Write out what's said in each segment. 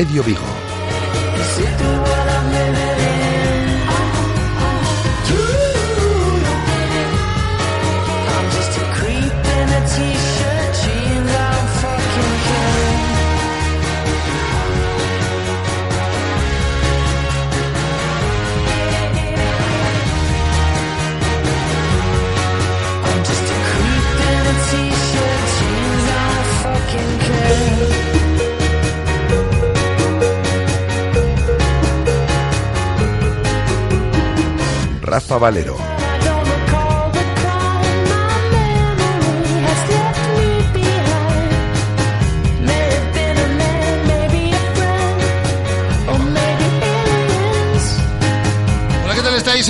Intermedio Vigo. Valero.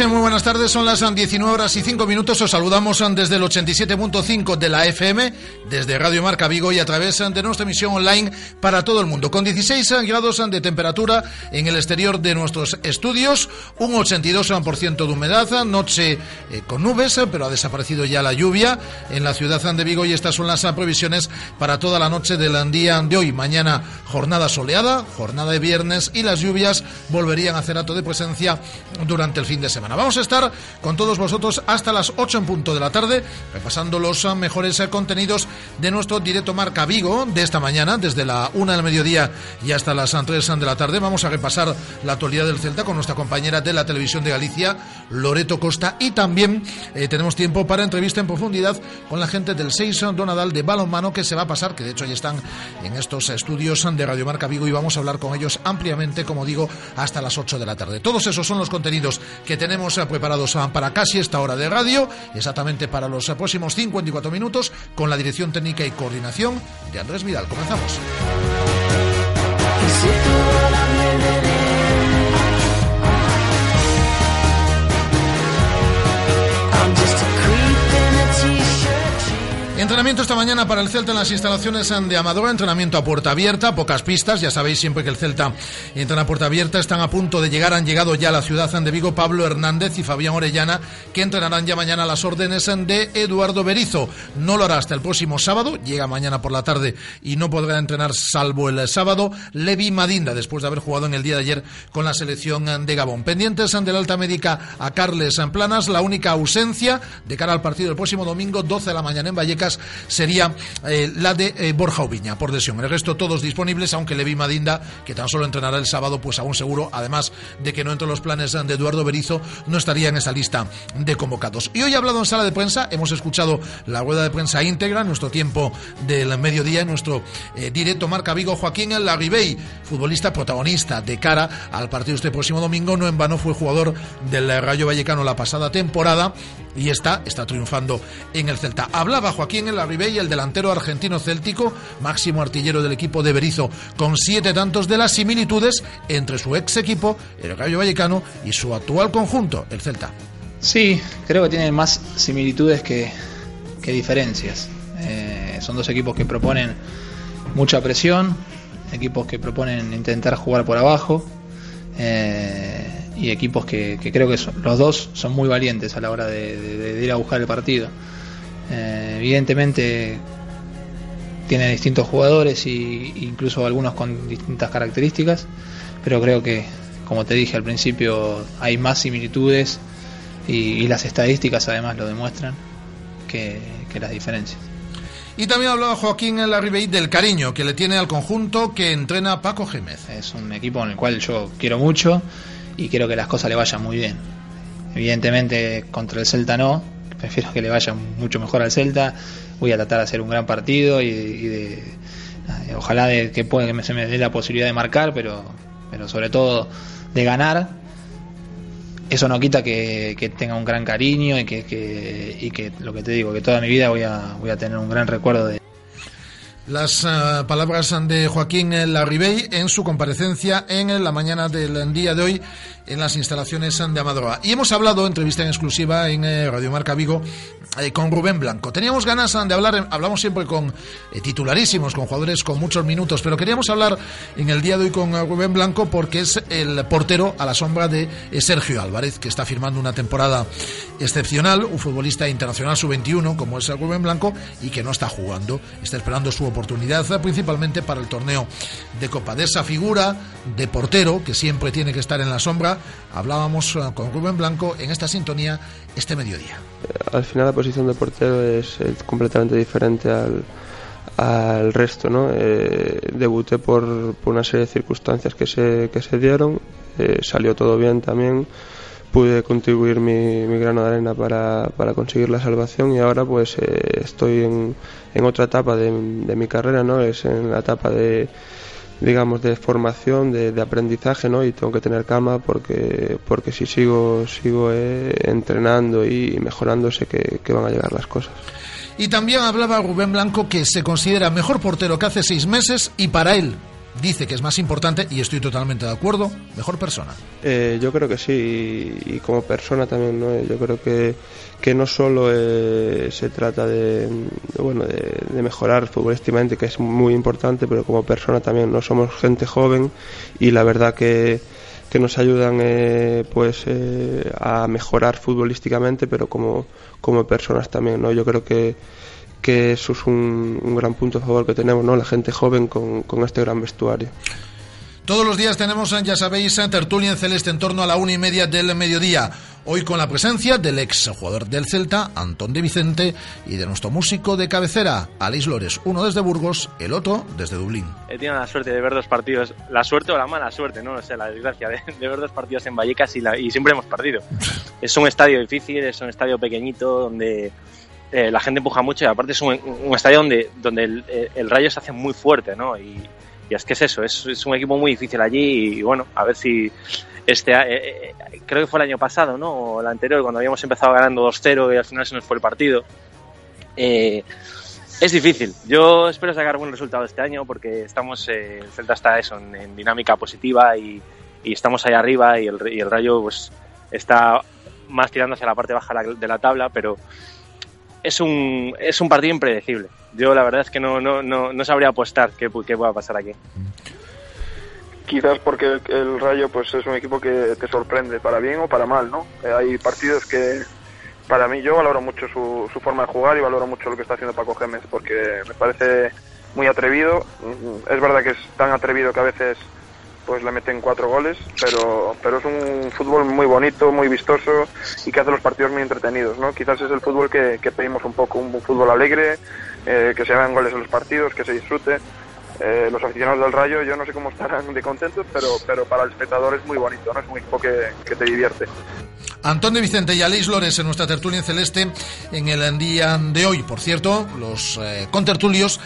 Muy buenas tardes, son las 19 horas y 5 minutos. Os saludamos desde el 87.5 de la FM, desde Radio Marca Vigo y a través de nuestra emisión online para todo el mundo. Con 16 grados de temperatura en el exterior de nuestros estudios, un 82% de humedad, noche eh, con nubes, pero ha desaparecido ya la lluvia en la ciudad de Vigo y estas son las previsiones para toda la noche del día de hoy. Mañana jornada soleada, jornada de viernes y las lluvias volverían a hacer acto de presencia durante el fin de semana. Vamos a estar con todos vosotros hasta las 8 en punto de la tarde, repasando los mejores contenidos de nuestro directo Marca Vigo de esta mañana, desde la 1 del mediodía y hasta las 3 de la tarde. Vamos a repasar la actualidad del Celta con nuestra compañera de la televisión de Galicia, Loreto Costa, y también eh, tenemos tiempo para entrevista en profundidad con la gente del 6 Donadal de Balonmano que se va a pasar, que de hecho ya están en estos estudios de Radio Marca Vigo y vamos a hablar con ellos ampliamente, como digo, hasta las 8 de la tarde. Todos esos son los contenidos que tenemos eh, preparados ah, para casi esta hora de radio, exactamente para los eh, próximos 54 minutos, con la dirección técnica y coordinación de Andrés Vidal. Comenzamos. Entrenamiento esta mañana para el Celta en las instalaciones de Amadora, entrenamiento a puerta abierta, pocas pistas, ya sabéis siempre que el Celta entra a puerta abierta, están a punto de llegar, han llegado ya a la ciudad de Vigo Pablo Hernández y Fabián Orellana, que entrenarán ya mañana las órdenes de Eduardo Berizo. No lo hará hasta el próximo sábado, llega mañana por la tarde y no podrá entrenar salvo el sábado. Levi Madinda, después de haber jugado en el día de ayer con la selección de Gabón. Pendientes de la alta médica a Carles Planas, la única ausencia de cara al partido del próximo domingo, 12 de la mañana en Vallecas sería eh, la de eh, Borja Oviña, por lesión. El resto todos disponibles, aunque Levi Madinda, que tan solo entrenará el sábado, pues aún seguro, además de que no entre los planes de Eduardo Berizo, no estaría en esa lista de convocados. Y hoy ha hablado en sala de prensa, hemos escuchado la rueda de prensa íntegra, nuestro tiempo del mediodía, nuestro eh, directo Marca Vigo, Joaquín Larribey, futbolista protagonista de cara al partido este próximo domingo, no en vano fue jugador del Rayo Vallecano la pasada temporada y está, está triunfando en el Celta. Hablaba Joaquín en la y el delantero argentino céltico, máximo artillero del equipo de Berizo, con siete tantos de las similitudes entre su ex equipo, el Gallo Vallecano, y su actual conjunto, el Celta. Sí, creo que tienen más similitudes que, diferencias. Eh, son dos equipos que proponen mucha presión, equipos que proponen intentar jugar por abajo. Eh, y equipos que, creo que los dos son muy valientes a la hora de, ir a buscar el partido. Eh, evidentemente tiene distintos jugadores e incluso algunos con distintas características, pero creo que, como te dije al principio, hay más similitudes y, las estadísticas además lo demuestran que, las diferencias. Y también hablaba Joaquín Larribey del cariño que le tiene al conjunto que entrena Paco Gémez. Es un equipo en el cual yo quiero mucho y quiero que las cosas le vayan muy bien. Evidentemente contra el Celta no, prefiero que le vaya mucho mejor al Celta, voy a tratar de hacer un gran partido y, de, eh, ojalá de, que, pueda, que se me dé la posibilidad de marcar, pero, pero sobre todo de ganar. Eso no quita que, tenga un gran cariño y que, y que lo que te digo, que toda mi vida voy a, voy a tener un gran recuerdo de, las uh, palabras de Joaquín Larribey en su comparecencia en la mañana del día de hoy en las instalaciones de Amadroa. Y hemos hablado, entrevista en exclusiva en eh, Radio Marca Vigo, eh, con Rubén Blanco. Teníamos ganas de hablar, hablamos siempre con eh, titularísimos, con jugadores con muchos minutos, pero queríamos hablar en el día de hoy con Rubén Blanco porque es el portero a la sombra de Sergio Álvarez, que está firmando una temporada excepcional, un futbolista internacional sub-21 como es Rubén Blanco y que no está jugando, está esperando su oportunidad principalmente para el torneo de Copa. De esa figura de portero que siempre tiene que estar en la sombra, hablábamos con Rubén Blanco en esta sintonía este mediodía. Al final la posición de portero es, completamente diferente al, al resto, ¿no? Eh, debuté por, una serie de circunstancias que se, que se dieron, eh, salió todo bien también, pude contribuir mi, mi grano de arena para, para, conseguir la salvación y ahora pues eh, estoy en, en, otra etapa de, de mi carrera, ¿no? Es en la etapa de digamos de formación de, de, aprendizaje no y tengo que tener calma porque porque si sigo sigo eh, entrenando y mejorando sé que, que, van a llegar las cosas y también hablaba Rubén Blanco que se considera mejor portero que hace seis meses y para él dice que es más importante, y estoy totalmente de acuerdo, mejor persona. Eh, yo creo que sí, y, como persona también, ¿no? Yo creo que, que no solo eh, se trata de, bueno, de, mejorar futbolísticamente, que es muy importante, pero como persona también, ¿no? Somos gente joven y la verdad que que nos ayudan eh, pues a mejorar futbolísticamente pero como, como personas también no yo creo que que eso es un, un, gran punto a favor que tenemos, ¿no? La gente joven con, con este gran vestuario. Todos los días tenemos, ya sabéis, tertulia en celeste en torno a la una y media del mediodía. Hoy con la presencia del ex jugador del Celta, Antón de Vicente, y de nuestro músico de cabecera, Aleix Lores, uno desde Burgos, el otro desde Dublín. He tenido la suerte de ver dos partidos, la suerte o la mala suerte, no, sé, la desgracia de, de, ver dos partidos en Vallecas y, la, y siempre hemos perdido. es un estadio difícil, es un estadio pequeñito donde eh, la gente empuja mucho y aparte es un, un estadio donde, donde el, el, Rayo se hace muy fuerte, ¿no? Y, y es que es eso, es, es, un equipo muy difícil allí y, bueno, a ver si este, eh, eh, creo que fue el año pasado, ¿no? O el anterior, cuando habíamos empezado ganando 2-0 y al final se nos fue el partido. Eh, es difícil. Yo espero sacar buen resultado este año porque estamos, eh, el Celta está eso, en, en dinámica positiva y, y, estamos ahí arriba y el, y el Rayo pues está más tirando hacia la parte baja de la tabla, pero es un, es un partido impredecible. Yo la verdad es que no, no, no, no sabría apostar qué, qué pueda pasar aquí. Quizás porque el, el, Rayo pues es un equipo que te sorprende, para bien o para mal, ¿no? Eh, hay partidos que para mí yo valoro mucho su, su forma de jugar y valoro mucho lo que está haciendo Paco Gémez porque me parece muy atrevido. Es verdad que es tan atrevido que a veces pues le meten cuatro goles, pero, pero es un fútbol muy bonito, muy vistoso y que hace los partidos muy entretenidos, ¿no? Quizás es el fútbol que, que pedimos un poco, un fútbol alegre, eh, que se hagan goles en los partidos, que se disfrute. Eh, los aficionados del Rayo, yo no sé cómo estarán de contentos, pero, pero para el espectador es muy bonito, ¿no? Es un equipo que, que te divierte. Antón de Vicente y Aleix Lores en nuestra tertulia en celeste en el día de hoy. Por cierto, los eh, contertulios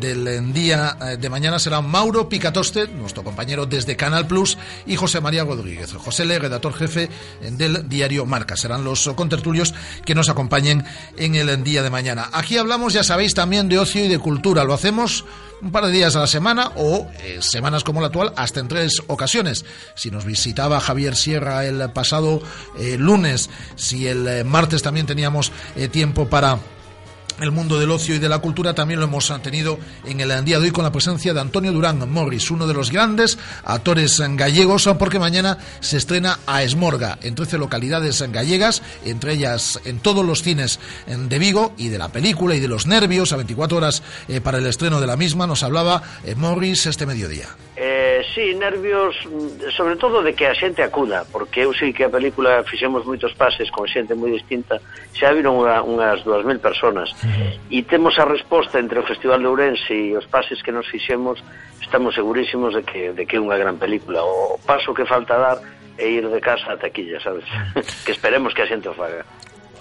del día eh, de mañana serán Mauro Picatoste, nuestro compañero desde Canal Plus, y José María Rodríguez, José Le, redactor jefe del diario Marca. Serán los contertulios que nos acompañen en el día de mañana. Aquí hablamos, ya sabéis, también de ocio y de cultura. Lo hacemos un par de días a la semana o eh, semanas como la actual hasta en tres ocasiones. Si nos visitaba Javier Sierra el pasado eh, lunes, si el eh, martes también teníamos tiempo para el mundo del ocio y de la cultura también lo hemos tenido en el día de hoy con la presencia de Antonio Durán Morris, uno de los grandes actores gallegos, porque mañana se estrena a Esmorga en 13 localidades gallegas, entre ellas en todos los cines de Vigo y de la película y de los nervios a 24 horas eh, para el estreno de la misma. Nos hablaba eh, Morris este mediodía. Eh, sí, nervios, mm, sobre todo de que a xente acuda, porque eu sei que a película fixemos moitos pases con xente moi distinta, xa viron unha, unhas 2.000 personas, e temos a resposta entre o Festival de Ourense e os pases que nos fixemos, estamos segurísimos de que, de que é unha gran película. O paso que falta dar é ir de casa a taquilla, sabes? que esperemos que a xente o faga.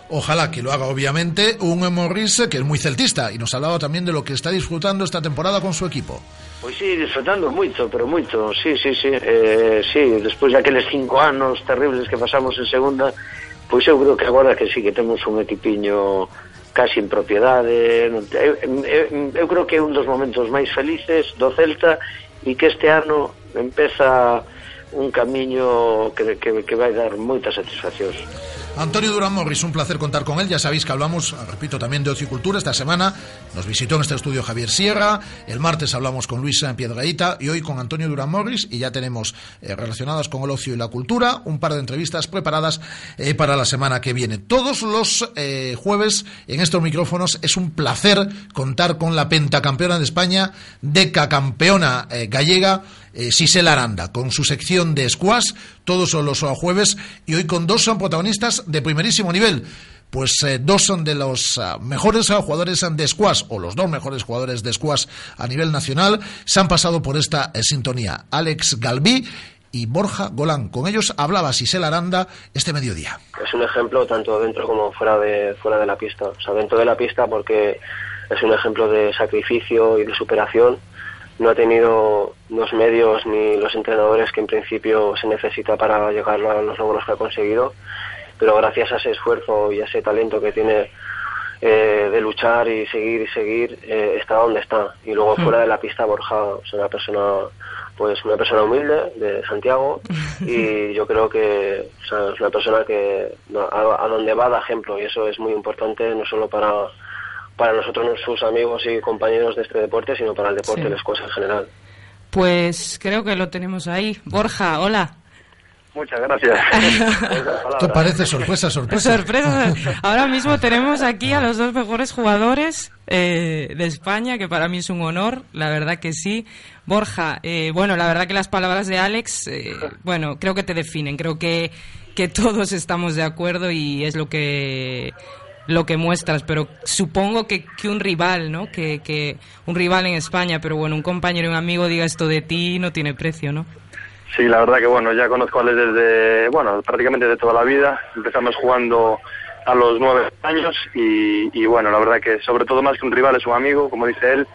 Ojalá que lo haga, obviamente, un Morris que es muy celtista y nos hablaba también de lo que está disfrutando esta temporada con su equipo. Pois sí, disfrutando moito, pero moito, sí, sí, sí, eh, sí, despois daqueles cinco anos terribles que pasamos en segunda, pois eu creo que agora que sí que temos un equipiño casi en propiedade, eu, eu, eu creo que é un dos momentos máis felices do Celta e que este ano empeza un camiño que, que, que vai dar moitas satisfaccións. Antonio Durán Morris, un placer contar con él. Ya sabéis que hablamos, repito, también de ocio cultura. Esta semana nos visitó en este estudio Javier Sierra. El martes hablamos con Luisa Piedraíta y hoy con Antonio Durán Morris. Y ya tenemos eh, relacionadas con el ocio y la cultura un par de entrevistas preparadas eh, para la semana que viene. Todos los eh, jueves en estos micrófonos es un placer contar con la pentacampeona de España, decacampeona gallega eh, Sisela Aranda, con su sección de squash, todos los jueves, y hoy con dos son protagonistas de primerísimo nivel. Pues eh, dos son de los ah, mejores jugadores de squash, o los dos mejores jugadores de squash a nivel nacional, se han pasado por esta eh, sintonía. Alex Galví y Borja Golán. Con ellos hablaba Sisela Aranda este mediodía. Es un ejemplo tanto dentro como fuera de, fuera de la pista. O sea, dentro de la pista porque es un ejemplo de sacrificio y de superación no ha tenido los medios ni los entrenadores que en principio se necesita para llegar a los logros que ha conseguido, pero gracias a ese esfuerzo y a ese talento que tiene eh, de luchar y seguir y seguir, eh, está donde está. Y luego hmm. fuera de la pista Borja es una persona pues una persona humilde de Santiago y yo creo que es una persona que a, a donde va da ejemplo y eso es muy importante no solo para para nosotros, sus amigos y compañeros de este deporte, sino para el deporte de las cosas en general. Pues creo que lo tenemos ahí. Borja, hola. Muchas gracias. Esto parece sorpresa, sorpresa. Sorpresa. Ahora mismo tenemos aquí a los dos mejores jugadores eh, de España, que para mí es un honor, la verdad que sí. Borja, eh, bueno, la verdad que las palabras de Alex, eh, bueno, creo que te definen, creo que, que todos estamos de acuerdo y es lo que lo que muestras, pero supongo que, que un rival, ¿no? Que, que un rival en España, pero bueno, un compañero y un amigo diga esto de ti no tiene precio, ¿no? Sí, la verdad que bueno, ya conozco a él desde, bueno, prácticamente de toda la vida. Empezamos jugando a los nueve años y, y bueno, la verdad que sobre todo más que un rival es un amigo, como dice él.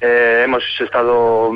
Eh, hemos estado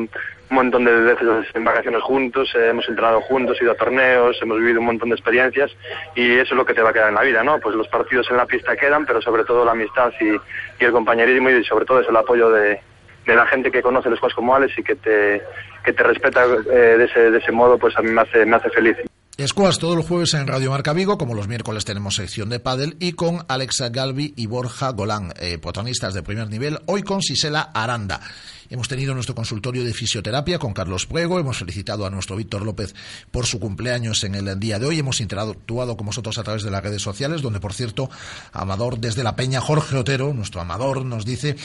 un montón de veces en vacaciones juntos, eh, hemos entrenado juntos, ido a torneos, hemos vivido un montón de experiencias y eso es lo que te va a quedar en la vida, ¿no? Pues los partidos en la pista quedan, pero sobre todo la amistad y, el compañerismo y sobre todo es el apoyo de, la gente que conoce los juegos como Alex y que te, que te respeta eh, de, ese, de ese modo, pues a mí me hace, me hace feliz. Squash todos los jueves en Radio Marca Vigo, como los miércoles tenemos sección de pádel y con Alexa Galvi y Borja Golán, eh, protagonistas de primer nivel, hoy con Sisela Aranda. Hemos tenido nuestro consultorio de fisioterapia con Carlos Puego, hemos felicitado a nuestro Víctor López por su cumpleaños en el día de hoy, hemos interactuado con vosotros a través de las redes sociales, donde por cierto, Amador desde la Peña, Jorge Otero, nuestro Amador, nos dice,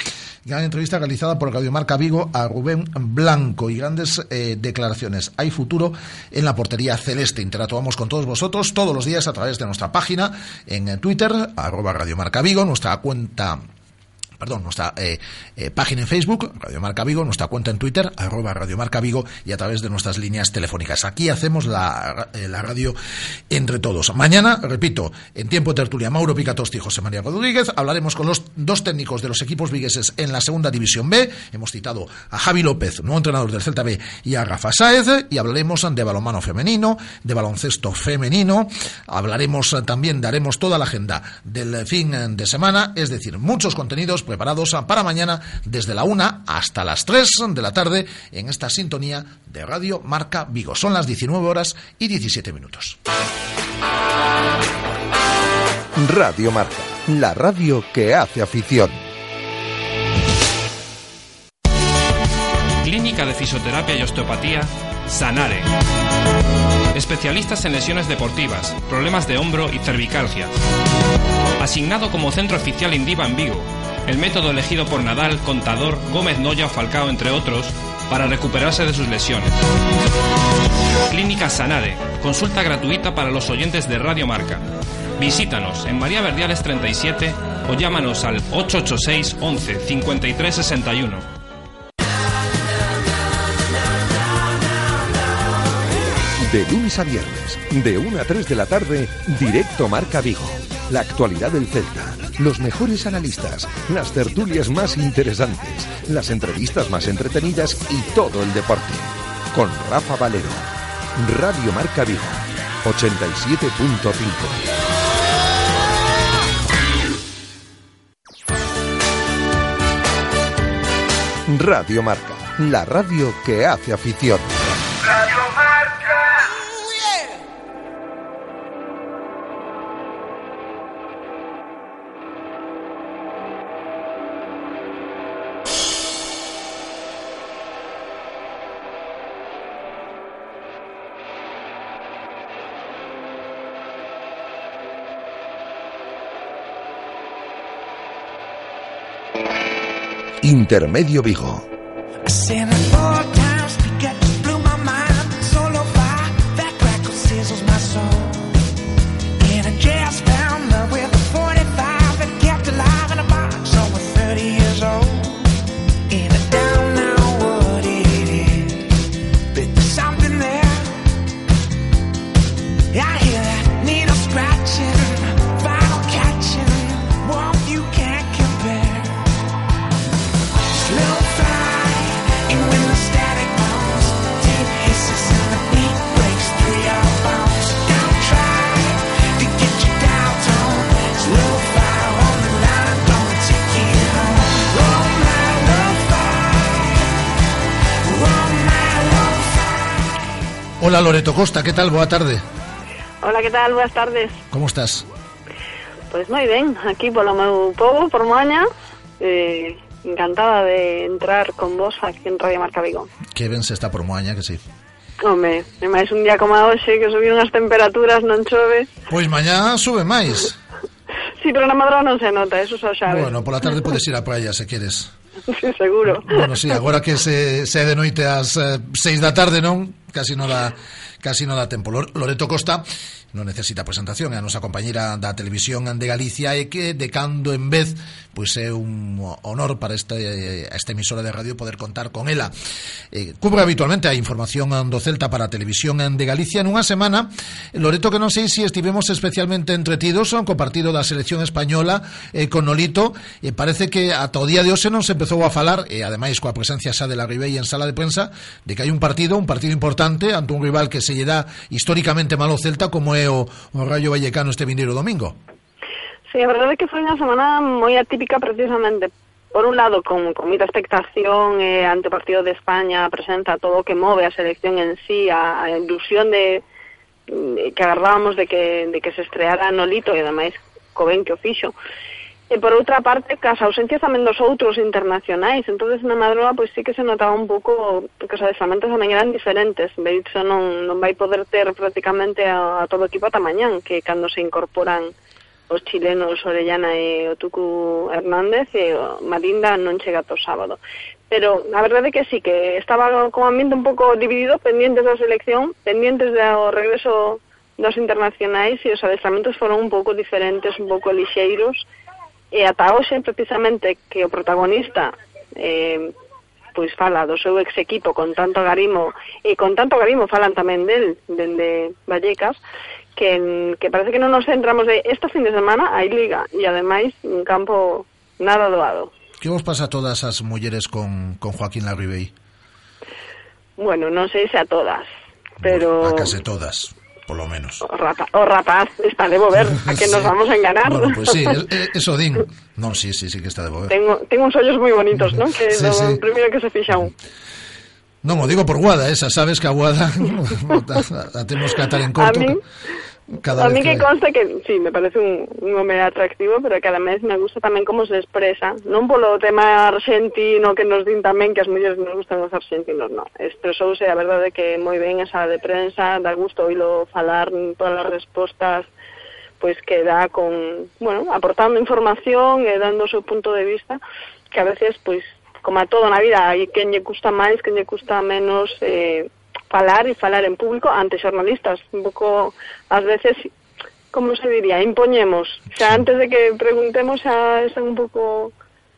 gran entrevista realizada por Radio Marca Vigo a Rubén Blanco y grandes eh, declaraciones. Hay futuro en la portería celeste. Interactuamos con todos vosotros todos los días a través de nuestra página en Twitter, arroba Radio Marca Vigo, nuestra cuenta perdón, nuestra eh, eh, página en Facebook, Radio Marca Vigo, nuestra cuenta en Twitter, arroba Radio Marca Vigo, y a través de nuestras líneas telefónicas. Aquí hacemos la, eh, la radio entre todos. Mañana, repito, en tiempo de tertulia, Mauro Picatosti y José María Rodríguez, hablaremos con los dos técnicos de los equipos vigueses en la segunda división B. Hemos citado a Javi López, nuevo entrenador del Celta B, y a Rafa Sáez, y hablaremos de balonmano femenino, de baloncesto femenino, hablaremos también, daremos toda la agenda del fin de semana, es decir, muchos contenidos preparados para mañana desde la 1 hasta las 3 de la tarde en esta sintonía de Radio Marca Vigo. Son las 19 horas y 17 minutos. Radio Marca, la radio que hace afición. Clínica de Fisioterapia y Osteopatía, Sanare. Especialistas en lesiones deportivas, problemas de hombro y cervicalgia. Asignado como centro oficial Indiva en Vigo el método elegido por Nadal, Contador, Gómez Noya Falcao, entre otros, para recuperarse de sus lesiones. Clínica Sanade, consulta gratuita para los oyentes de Radio Marca. Visítanos en María Verdiales 37 o llámanos al 886 11 53 61. De lunes a viernes, de 1 a 3 de la tarde, directo Marca Vigo. La actualidad del Celta los mejores analistas, las tertulias más interesantes, las entrevistas más entretenidas y todo el deporte. Con Rafa Valero. Radio Marca Vigo, 87.5. Radio Marca, la radio que hace afición. Intermedio Vigo. Hola Loreto Costa, ¿qué tal? Boa tarde. Hola, ¿qué tal? Buenas tardes. Como estás? Pois moi ben, aquí polo meu povo, por Moaña, eh, encantada de entrar con vos aquí en Radio Marca Vigo. Que ben se está por Moaña, que sí. Home, e máis un día como a hoxe que subiron as temperaturas, non chove. Pois mañá sube máis. Sí, pero na madrugada non se nota, eso xa sabes. Bueno, pola tarde podes ir á praia se queres. sí, seguro. Bueno, sí, agora que se, se é de noite ás eh, seis da tarde, non? Casi non dá, casi non dá tempo. Loreto Costa non necesita presentación, é a nosa compañeira da Televisión de Galicia e que de cando en vez pois é un honor para este, esta emisora de radio poder contar con ela. Eh, cubre habitualmente a información do Celta para a Televisión de Galicia nunha semana, Loreto, que non sei se estivemos especialmente entretidos co partido da selección española eh, con Nolito, e eh, parece que ata o día de hoxe non se empezou a falar, e eh, ademais coa presencia xa de la Ribey en sala de prensa, de que hai un partido, un partido importante ante un rival que se lle dá históricamente malo Celta como é o, o Rayo Vallecano este vindeiro domingo. Sí, a verdade é que foi unha semana moi atípica precisamente por un lado con, con moita expectación eh, ante o partido de España presenta todo o que move a selección en sí a, a ilusión de, de que agarrábamos de que, de que se estreara Nolito e ademais co ben que o fixo E por outra parte, cas ausencias tamén dos outros internacionais, entonces na madroa pois sí que se notaba un pouco que os adestramentos tamén eran diferentes. Berizzo non, non vai poder ter prácticamente a, a todo o equipo ata mañán, que cando se incorporan os chilenos Orellana e o Tucu Hernández e o uh, Marinda non chega to sábado. Pero a verdade é que sí, que estaba como ambiente un pouco dividido, pendientes da selección, pendientes do regreso dos internacionais e os adestramentos foron un pouco diferentes, un pouco lixeiros, E ata hoxe, precisamente, que o protagonista eh, pois fala do seu ex equipo con tanto garimo e con tanto garimo falan tamén del, dende Vallecas que, que parece que non nos centramos de esta fin de semana hai liga e ademais un campo nada doado Que vos pasa a todas as mulleres con, con Joaquín Larribey? Bueno, non sei se a todas pero... A case todas polo menos. O, rapa, o rapaz está de mover, a que sí. nos vamos a enganar. Bueno, pues sí, es, eso din. Non, sí, sí, sí que está de mover. Tengo, tengo uns ollos moi bonitos, non? Que sí, do, sí. primeiro que se fixa un. Non, o digo por guada esa, sabes que a guada a, a temos que atar en conto. A mí, Cada a mí que, que consta que, sí, me parece un, un home atractivo, pero que ademais me gusta tamén como se expresa. Non polo tema argentino que nos din tamén que as mulleres nos gustan os argentinos, non. Expresouse a verdade que moi ben esa de prensa, da gusto oílo falar todas as respostas pois pues, que dá con, bueno, aportando información e dando o seu punto de vista, que a veces, pois, pues, como a todo na vida, hai quen lle gusta máis, quen lle gusta menos, eh, falar e falar en público ante xornalistas, un pouco ás veces como se diría, impoñemos. Xa antes de que preguntemos xa están un pouco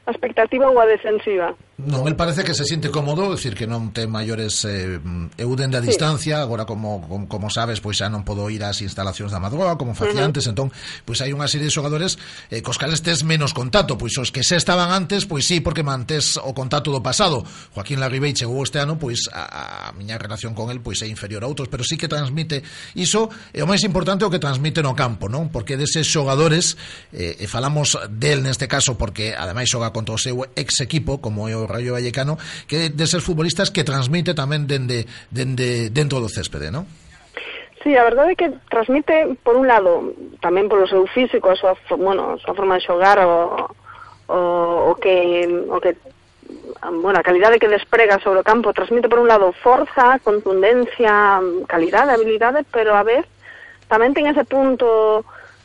a expectativa ou a defensiva. Non, el parece que se siente cómodo, decir que non ten maiores eh, eu dende a distancia, sí. agora como, como como sabes, pois xa non podo ir ás instalacións da Madroa como facía uh -huh. antes, entón pois hai unha serie de xogadores eh, cos cales tes menos contacto, pois os que xa estaban antes, pois sí, porque mantés o contacto do pasado. Joaquín Larribey chegou este ano, pois a, a miña relación con el pois é inferior a outros, pero sí que transmite iso, e eh, o máis importante o que transmite no campo, non? Porque deses xogadores eh, e falamos del neste caso porque ademais xoga contra o seu ex equipo como é o o Rayo Vallecano, que deses futbolistas que transmite tamén dende, dende dentro do céspede, non? Sí, a verdade é que transmite, por un lado, tamén polo seu físico, a súa, bueno, a súa forma de xogar, o, o, o que, o que bueno, a calidade que desprega sobre o campo transmite por un lado forza, contundencia, calidade, habilidade, pero a vez tamén ten ese punto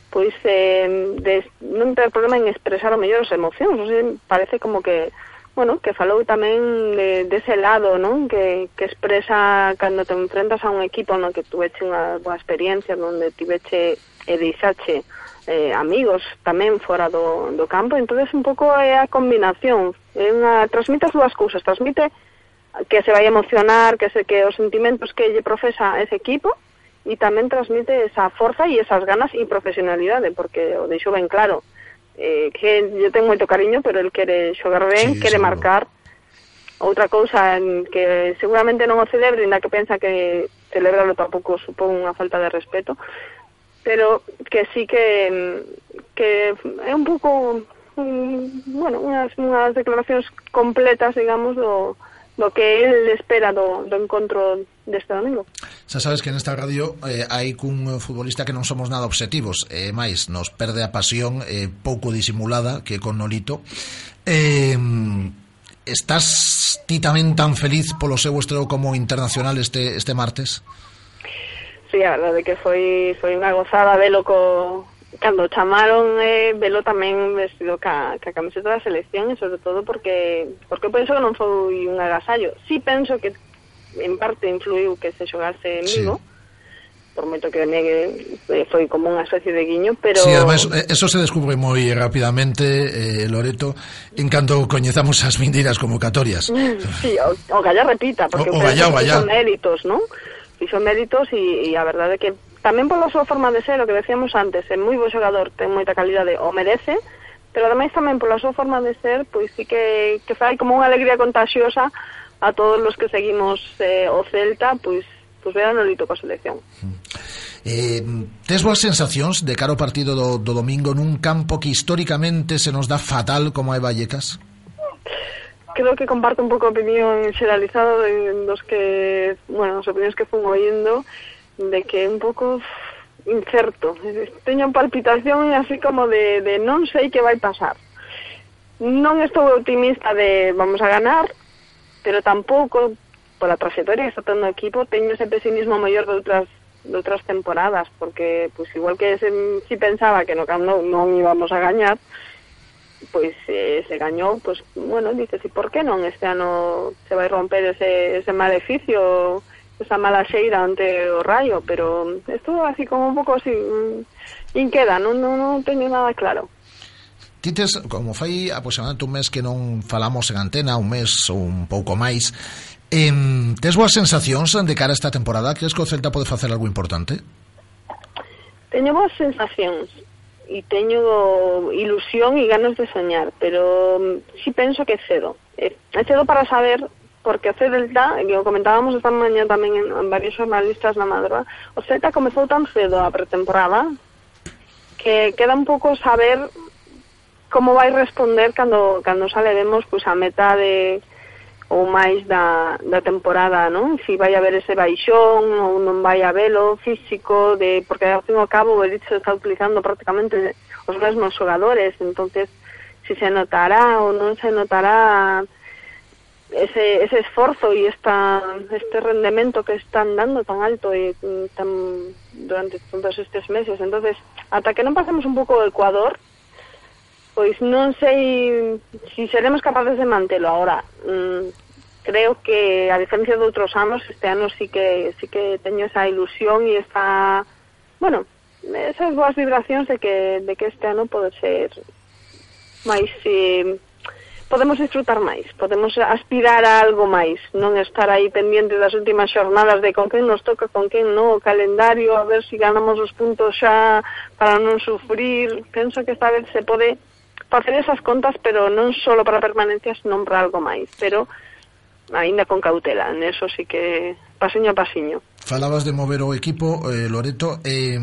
pois eh, de non ter problema en expresar o mellor as emocións, o sea, parece como que bueno, que falou tamén de, dese lado, non? Que, que expresa cando te enfrentas a un equipo no que tuveche unha boa experiencia, onde tiveche e deixache eh, amigos tamén fora do, do campo, entonces un pouco é a combinación, é unha, transmite as dúas cousas, transmite que se vai emocionar, que se que os sentimentos que lle profesa ese equipo, e tamén transmite esa forza e esas ganas e profesionalidade, porque o deixo ben claro, eh, que yo ten moito cariño, pero el quere xogar ben, sí, quere seguro. marcar. Outra cousa que seguramente non o celebre, inda que pensa que celebrarlo tampouco supón unha falta de respeto, pero que sí que que é un pouco un, bueno, unhas, unhas declaracións completas, digamos, do, do que el espera do, do encontro deste domingo. Xa sabes que nesta radio eh, hai cun futbolista que non somos nada objetivos, e eh, máis, nos perde a pasión eh, pouco disimulada que con Nolito. Eh, estás ti tamén tan feliz polo seu estreo como internacional este, este martes? Sí, a verdade que foi, foi unha gozada velo co, cando chamaron eh, velo tamén vestido ca, ca camiseta da selección e sobre todo porque porque penso que non foi un agasallo. Si sí penso que en parte influiu que se xogase en Vigo, sí por moito que negue eh, foi como unha especie de guiño, pero... Sí, además, eh, eso se descubre moi rapidamente, eh, Loreto, en canto coñezamos as vindiras convocatorias. Sí, o, o gallá repita, porque o, o gallá, o gallá. son méritos, non? Fixo méritos e, e a verdade que tamén pola súa forma de ser, o que decíamos antes, é moi bo xogador, ten moita calidade, o merece, pero ademais tamén pola súa forma de ser, pois sí que, que fai como unha alegría contagiosa a todos los que seguimos eh, o Celta, pois pues, pues vean o lito coa selección. Eh, tes boas sensacións de cara ao partido do, do domingo nun campo que históricamente se nos dá fatal como é Vallecas? creo que comparto un pouco a opinión xeralizada dos que, bueno, as opinións que fun oindo de que é un pouco incerto. Teño palpitación así como de, de non sei que vai pasar. Non estou optimista de vamos a ganar, pero tampouco pola trayectoria que está tendo o equipo teño ese pesimismo maior de outras de outras temporadas, porque pues igual que se, si pensaba que no Camp Nou non íbamos a gañar, pois eh, se gañou, pues, bueno, dices, e por que non este ano se vai romper ese, ese maleficio, esa mala xeira ante o Rayo, pero isto así como un pouco así, inqueda, non, non, non teño nada claro. Tites, como fai aproximadamente un mes que non falamos en antena, un mes ou un pouco máis, em, tes boas sensacións de cara a esta temporada? Crees que o Celta pode facer algo importante? Teño boas sensacións e teño ilusión e ganas de soñar, pero mm, si sí penso que cedo. É cedo para saber porque o Celta, que o comentábamos esta mañá tamén en, en varios jornalistas na madrugada, o Celta comezou tan cedo a pretemporada que queda un pouco saber como vai responder cando, cando xa levemos pois, a meta de ou máis da, da temporada, non? Si vai haber ese baixón ou non vai habelo físico, de porque ao fin e ao cabo o Elite se está utilizando prácticamente os mesmos xogadores, entonces si se notará ou non se notará ese, ese esforzo e esta, este rendemento que están dando tan alto e mm, tan, durante todos estes meses. Entonces, ata que non pasemos un pouco o Ecuador, Pois non sei se si seremos capaces de mantelo agora. Mm, creo que a diferencia de outros anos, este ano sí que sí que teño esa ilusión e esta, bueno, esas boas vibracións de que de que este ano pode ser máis eh, podemos disfrutar máis, podemos aspirar a algo máis, non estar aí pendiente das últimas xornadas de con quen nos toca, con quen non, o calendario, a ver se si ganamos os puntos xa para non sufrir. Penso que esta vez se pode facer esas contas, pero non só para permanencias, non para algo máis, pero aínda con cautela, en eso sí que pasiño a pasiño. Falabas de mover o equipo, eh, Loreto, eh,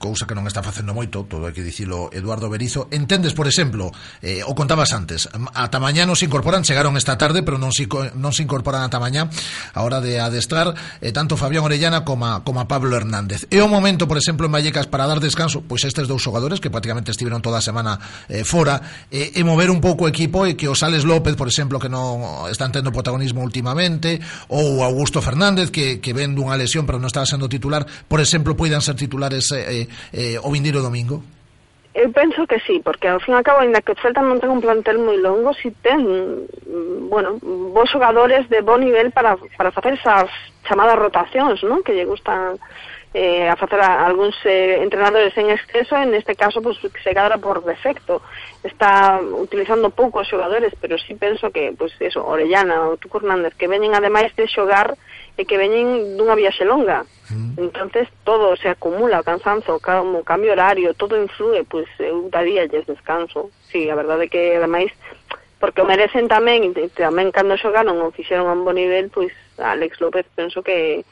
cousa que non está facendo moito, todo hai que dicilo Eduardo Berizo. Entendes, por exemplo, eh, o contabas antes, ata mañá non se incorporan, chegaron esta tarde, pero non se, non se incorporan ata mañá a hora de adestrar eh, tanto Fabián Orellana como, como Pablo Hernández. É o momento, por exemplo, en Vallecas para dar descanso, pois estes dous xogadores que prácticamente estiveron toda a semana eh, fora, eh, e mover un pouco o equipo e que o Sales López, por exemplo, que non están tendo protagonismo últimamente, ou Augusto Fernández, que, que ven dunha lesión pero non estaba sendo titular, por exemplo, poidan ser titulares eh, eh eh, o vindeiro domingo? Eu penso que sí, porque ao fin e ao cabo, ainda que o Celta non ten un plantel moi longo, si ten, mm, bueno, bons xogadores de bo nivel para, para facer esas chamadas rotacións, non? Que lle gustan eh, a facer a algúns eh, entrenadores en exceso, en este caso pues, se cadra por defecto. Está utilizando poucos xogadores, pero sí penso que, pues, eso, Orellana ou Tuco Hernández, que veñen ademais de xogar e que veñen dunha viaxe longa. Mm. entonces todo se acumula, o cansanzo, o cambio horario, todo influe, pois pues, eu daríalles descanso. Sí, a verdade é que ademais porque o merecen tamén, e tamén cando xogaron ou fixeron a un bon nivel, pois Alex López penso que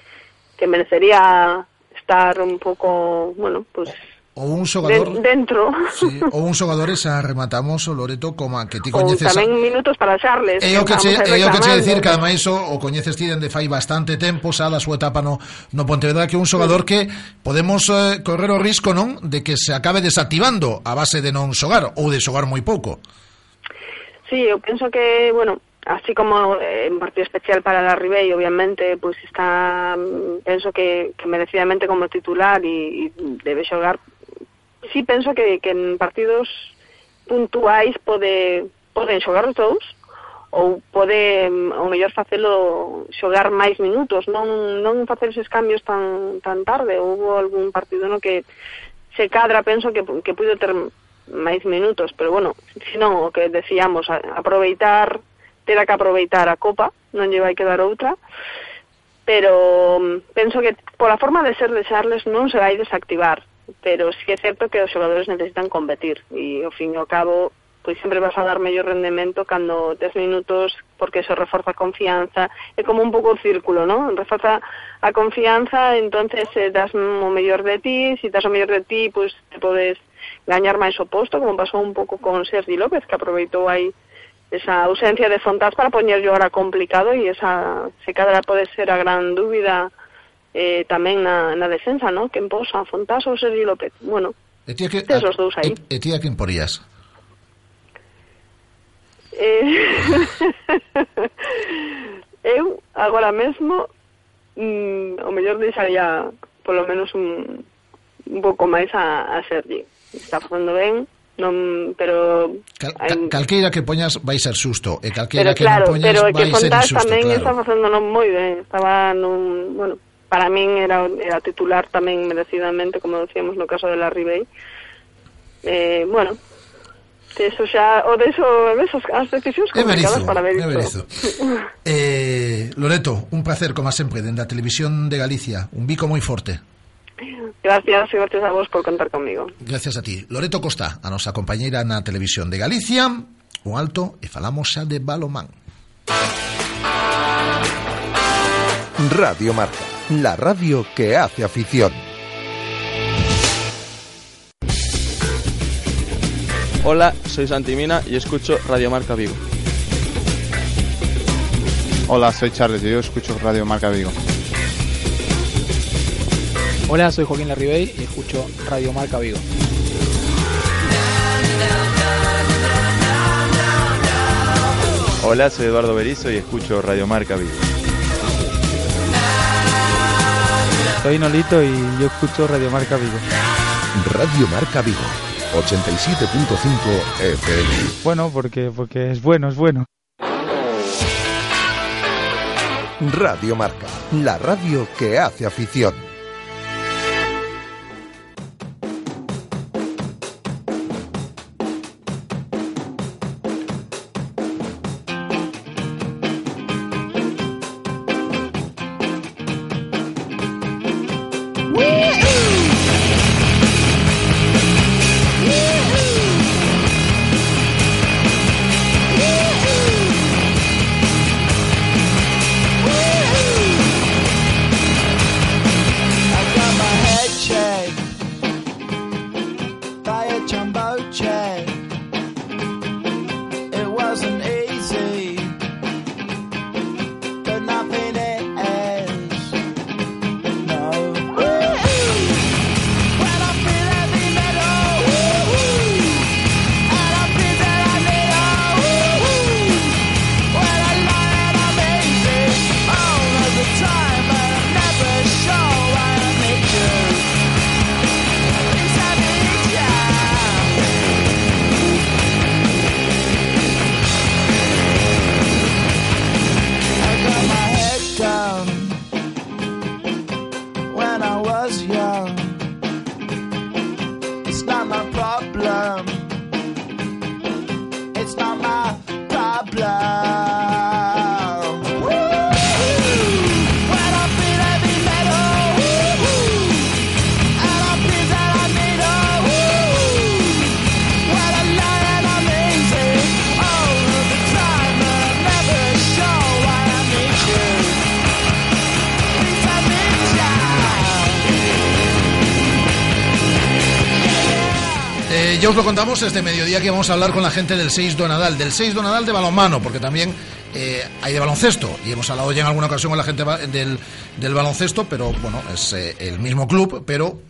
que merecería estar un pouco, bueno, pues O un xogador de, dentro. Sí, ou un xogador esa rematamos o Loreto como a que ti coñeces. Ou tamén a... minutos para Charles. É o que che, é o que che decir que ademais o, o coñeces ti dende fai bastante tempo, xa da súa etapa no no Pontevedra que un xogador que podemos eh, correr o risco, non, de que se acabe desactivando a base de non xogar ou de xogar moi pouco. Sí, eu penso que, bueno, así como eh, partido especial para la Ribey, obviamente, pues está, mm, pienso que, que merecidamente como titular y, y debe xogar. Sí, penso que, que en partidos puntuais pode, poden xogar os dous, ou pode, mm, o mellor, facelo xogar máis minutos, non, non facer esos cambios tan, tan tarde. Houve algún partido no que se cadra, penso que, que puido ter máis minutos, pero bueno, sino o que decíamos, aproveitar terá que aproveitar a Copa, non lle vai quedar outra, pero mm, penso que pola forma de ser de Charles non se vai desactivar, pero sí que é certo que os xogadores necesitan competir e ao fin e ao cabo pois sempre vas a dar mellor rendemento cando tes minutos porque eso reforza a confianza é como un pouco o círculo, ¿no? reforza a confianza entonces eh, das o mellor de ti se si das o mellor de ti, pois te podes gañar máis o posto como pasou un pouco con Sergi López que aproveitou aí esa ausencia de Fontás para poñerlo ahora complicado e esa se cadra pode ser a gran dúbida eh, tamén na, na defensa, ¿no? Que emposa Fontás ou Sergi López. Bueno, e tía que, tes ah, os dous aí. E, e tía que porías? Eh, eu agora mesmo mm, o mellor deixaría polo menos un, un pouco máis a, a Sergi. Está facendo ben, non, pero Cal, hai... calqueira que poñas vai ser susto e calqueira pero, que claro, non poñas pero vai que ser insusto tamén claro. está facéndonos moi ben estaba nun, bueno, para min era, era titular tamén merecidamente como decíamos no caso de la Ribey eh, bueno eso xa, o de eso, esas, as decisións complicadas para ver isto. eh, Loreto, un placer, como sempre, dende a Televisión de Galicia. Un bico moi forte. Gracias, gracias a vos por contar conmigo. Gracias a ti. Loreto Costa, a nosa compañeira na Televisión de Galicia, un alto e falamos xa de balomán. Radio Marca, la radio que hace afición. Hola, soy Santimina y escucho Radio Marca Vigo. Hola, soy Charles y yo escucho Radio Marca Vigo. Hola, soy Joaquín Larribey y escucho Radio Marca Vigo. Hola, soy Eduardo Berizo y escucho Radio Marca Vigo. Soy Nolito y yo escucho Radio Marca Vigo. Radio Marca Vigo, 87.5 FM. Bueno, porque, porque es bueno, es bueno. Radio Marca, la radio que hace afición. Lo contamos desde mediodía que vamos a hablar con la gente del 6 Donadal, del 6 Donadal de balonmano, porque también eh, hay de baloncesto. Y hemos hablado ya en alguna ocasión con la gente del, del baloncesto, pero bueno, es eh, el mismo club, pero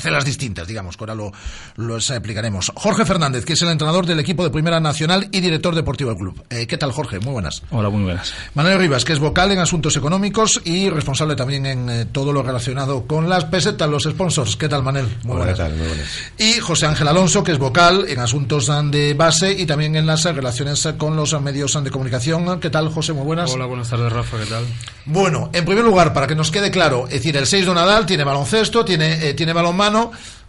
parcelas distintas, digamos, que ahora lo, lo explicaremos. Jorge Fernández, que es el entrenador del equipo de Primera Nacional y director deportivo del club. Eh, ¿Qué tal, Jorge? Muy buenas. Hola, muy buenas. Manuel Rivas, que es vocal en asuntos económicos y responsable también en eh, todo lo relacionado con las pesetas, los sponsors. ¿Qué tal, Manel? Muy Hola, buenas. ¿qué tal? Muy buenas. Y José Ángel Alonso, que es vocal en asuntos de base y también en las relaciones con los medios de comunicación. ¿Qué tal, José? Muy buenas. Hola, buenas tardes, Rafa, ¿qué tal? Bueno, en primer lugar, para que nos quede claro, es decir, el 6 de Nadal tiene baloncesto, tiene, eh, tiene balonmano,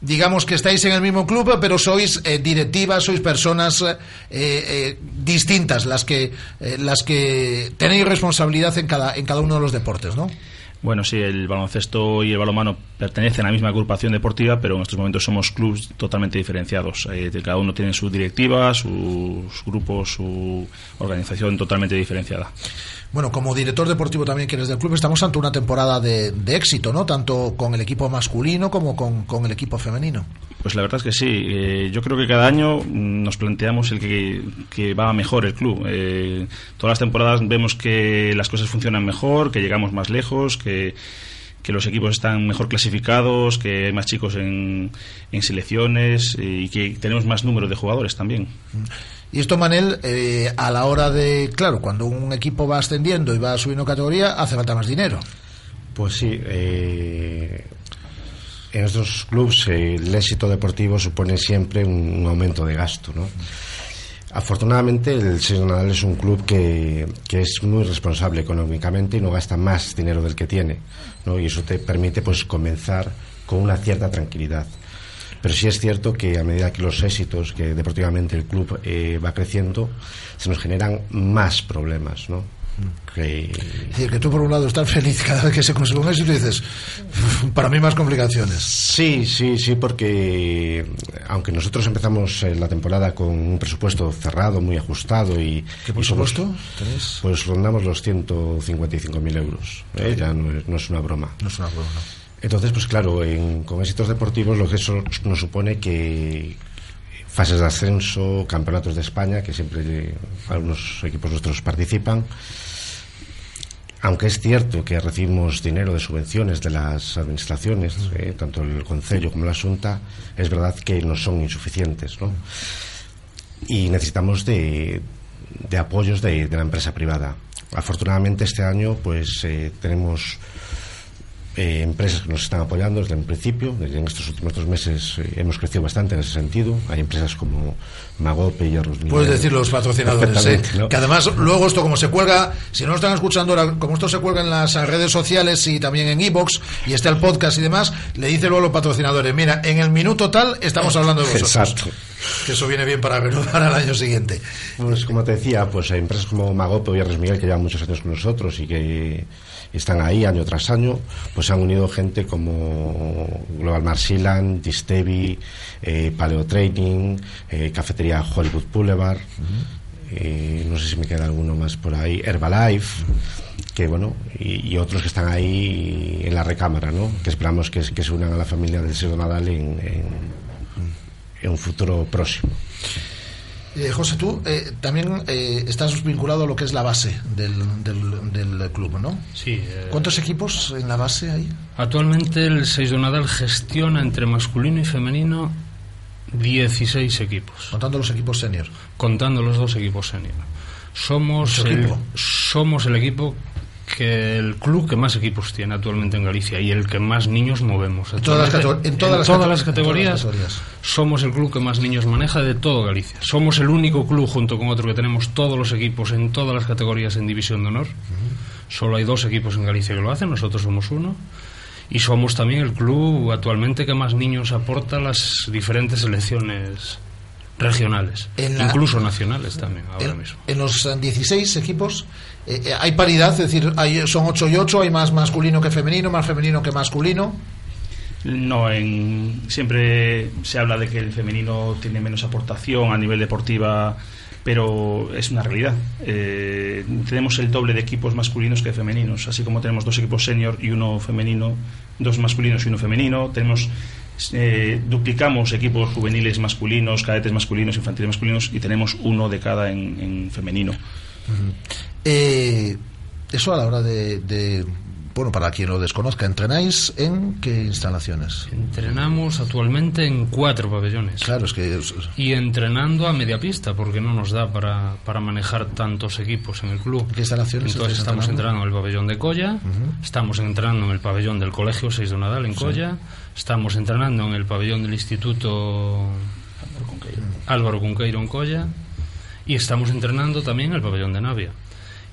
digamos que estáis en el mismo club, pero sois eh, directivas, sois personas eh, eh, distintas las que, las que tenéis responsabilidad en cada, en cada uno de los deportes, ¿no? Bueno, sí, el baloncesto y el balonmano pertenecen a la misma agrupación deportiva, pero en estos momentos somos clubes totalmente diferenciados. Cada uno tiene su directiva, sus grupos, su organización totalmente diferenciada. Bueno, como director deportivo también que eres del club, estamos ante una temporada de, de éxito, ¿no? Tanto con el equipo masculino como con, con el equipo femenino. Pues la verdad es que sí. Eh, yo creo que cada año mm, nos planteamos el que, que va mejor el club. Eh, todas las temporadas vemos que las cosas funcionan mejor, que llegamos más lejos, que, que los equipos están mejor clasificados, que hay más chicos en, en selecciones eh, y que tenemos más número de jugadores también. Y esto, Manel, eh, a la hora de, claro, cuando un equipo va ascendiendo y va subiendo categoría, hace falta más dinero. Pues sí, eh, en estos clubes eh, el éxito deportivo supone siempre un, aumento de gasto, ¿no? Afortunadamente el Seis Nadal es un club que, que es muy responsable económicamente y no gasta más dinero del que tiene, ¿no? Y eso te permite pues comenzar con una cierta tranquilidad. Pero sí es cierto que a medida que los éxitos, que deportivamente el club eh, va creciendo, se nos generan más problemas, ¿no? Que- Es decir, que tú por un lado estás feliz cada vez que se consigue un éxito y dices, para mí más complicaciones. Sí, sí, sí, porque aunque nosotros empezamos eh, la temporada con un presupuesto cerrado, muy ajustado y... ¿Qué somos- presupuesto? Pues rondamos los 155.000 euros. ¿eh? Ya no es, no es una broma. No es una broma, Entonces, pues claro, en- con éxitos deportivos lo que eso nos supone que fases de ascenso, campeonatos de España, que siempre algunos equipos nuestros participan. Aunque es cierto que recibimos dinero de subvenciones de las administraciones, eh, tanto el Concello como la Junta, es verdad que no son insuficientes, ¿no? Y necesitamos de, de apoyos de, de la empresa privada. Afortunadamente este año, pues eh, tenemos eh, empresas que nos están apoyando desde el principio. Desde en estos últimos dos meses eh, hemos crecido bastante en ese sentido. Hay empresas como Magope y Arroz Puedes decir los patrocinadores, ¿eh? Que además luego esto como se cuelga, si no lo están escuchando ahora, como esto se cuelga en las redes sociales y también en iBox y está el podcast y demás, le dice luego a los patrocinadores, mira, en el minuto tal estamos hablando de vosotros. Exacto. Que eso viene bien para renovar al año siguiente. Pues como te decía, pues hay empresas como Magope o Yerres Miguel que llevan muchos años con nosotros y que están ahí año tras año, pues se han unido gente como Global Marsilan, Distevi, eh, Paleo Training, eh, Cafetería Hollywood Boulevard, eh, no sé si me queda alguno más por ahí, Herbalife, que bueno, y, otros que están ahí en la recámara, ¿no? Que esperamos que, se unan a la familia del Seo Nadal en un futuro próximo. Eh, José, tú eh, también eh, estás vinculado a lo que es la base del, del, del club, ¿no? Sí. eh, ¿Cuántos equipos en la base hay? Actualmente el 6 de Nadal gestiona entre masculino y femenino 16 equipos. Contando los equipos senior. Contando los dos equipos senior. Somos Mucho el, equipo. somos el equipo que el club que más equipos tiene actualmente en Galicia y el que más niños movemos. En todas las en todas todas categorías categorías. somos el club que más niños maneja de todo Galicia. Somos el único club junto con otro que tenemos todos los equipos en todas las categorías en división de honor. Solo hay dos equipos en Galicia que lo hacen, nosotros somos uno. Y somos también el club actualmente que más niños aporta a las diferentes selecciones regionales, la- incluso nacionales también ahora En, mismo. en los eh, 16 equipos eh, eh, hay paridad, es decir, hay, son 8 y 8, hay más masculino que femenino, más femenino que masculino. No, en, siempre se habla de que el femenino tiene menos aportación a nivel deportiva, pero es una realidad. Eh, tenemos el doble de equipos masculinos que femeninos, así como tenemos dos equipos senior y uno femenino, dos masculinos y uno femenino. Tenemos eh, duplicamos equipos juveniles masculinos, cadetes masculinos, infantiles masculinos y tenemos uno de cada en, en femenino. Eh, eso a la hora de, de, bueno, para quien lo desconozca, ¿entrenáis en qué instalaciones? Entrenamos actualmente en cuatro pabellones. Claro, es que... Y entrenando a media pista, porque no nos da para, para manejar tantos equipos en el club. ¿Qué instalaciones Entonces estamos entrenando? entrenando en el pabellón de Colla, estamos entrenando en el pabellón del Colegio 6 de Nadal en Sí. Colla, estamos entrenando en el pabellón del Instituto Álvaro Cunqueiro en Colla y estamos entrenando también en el pabellón de Navia.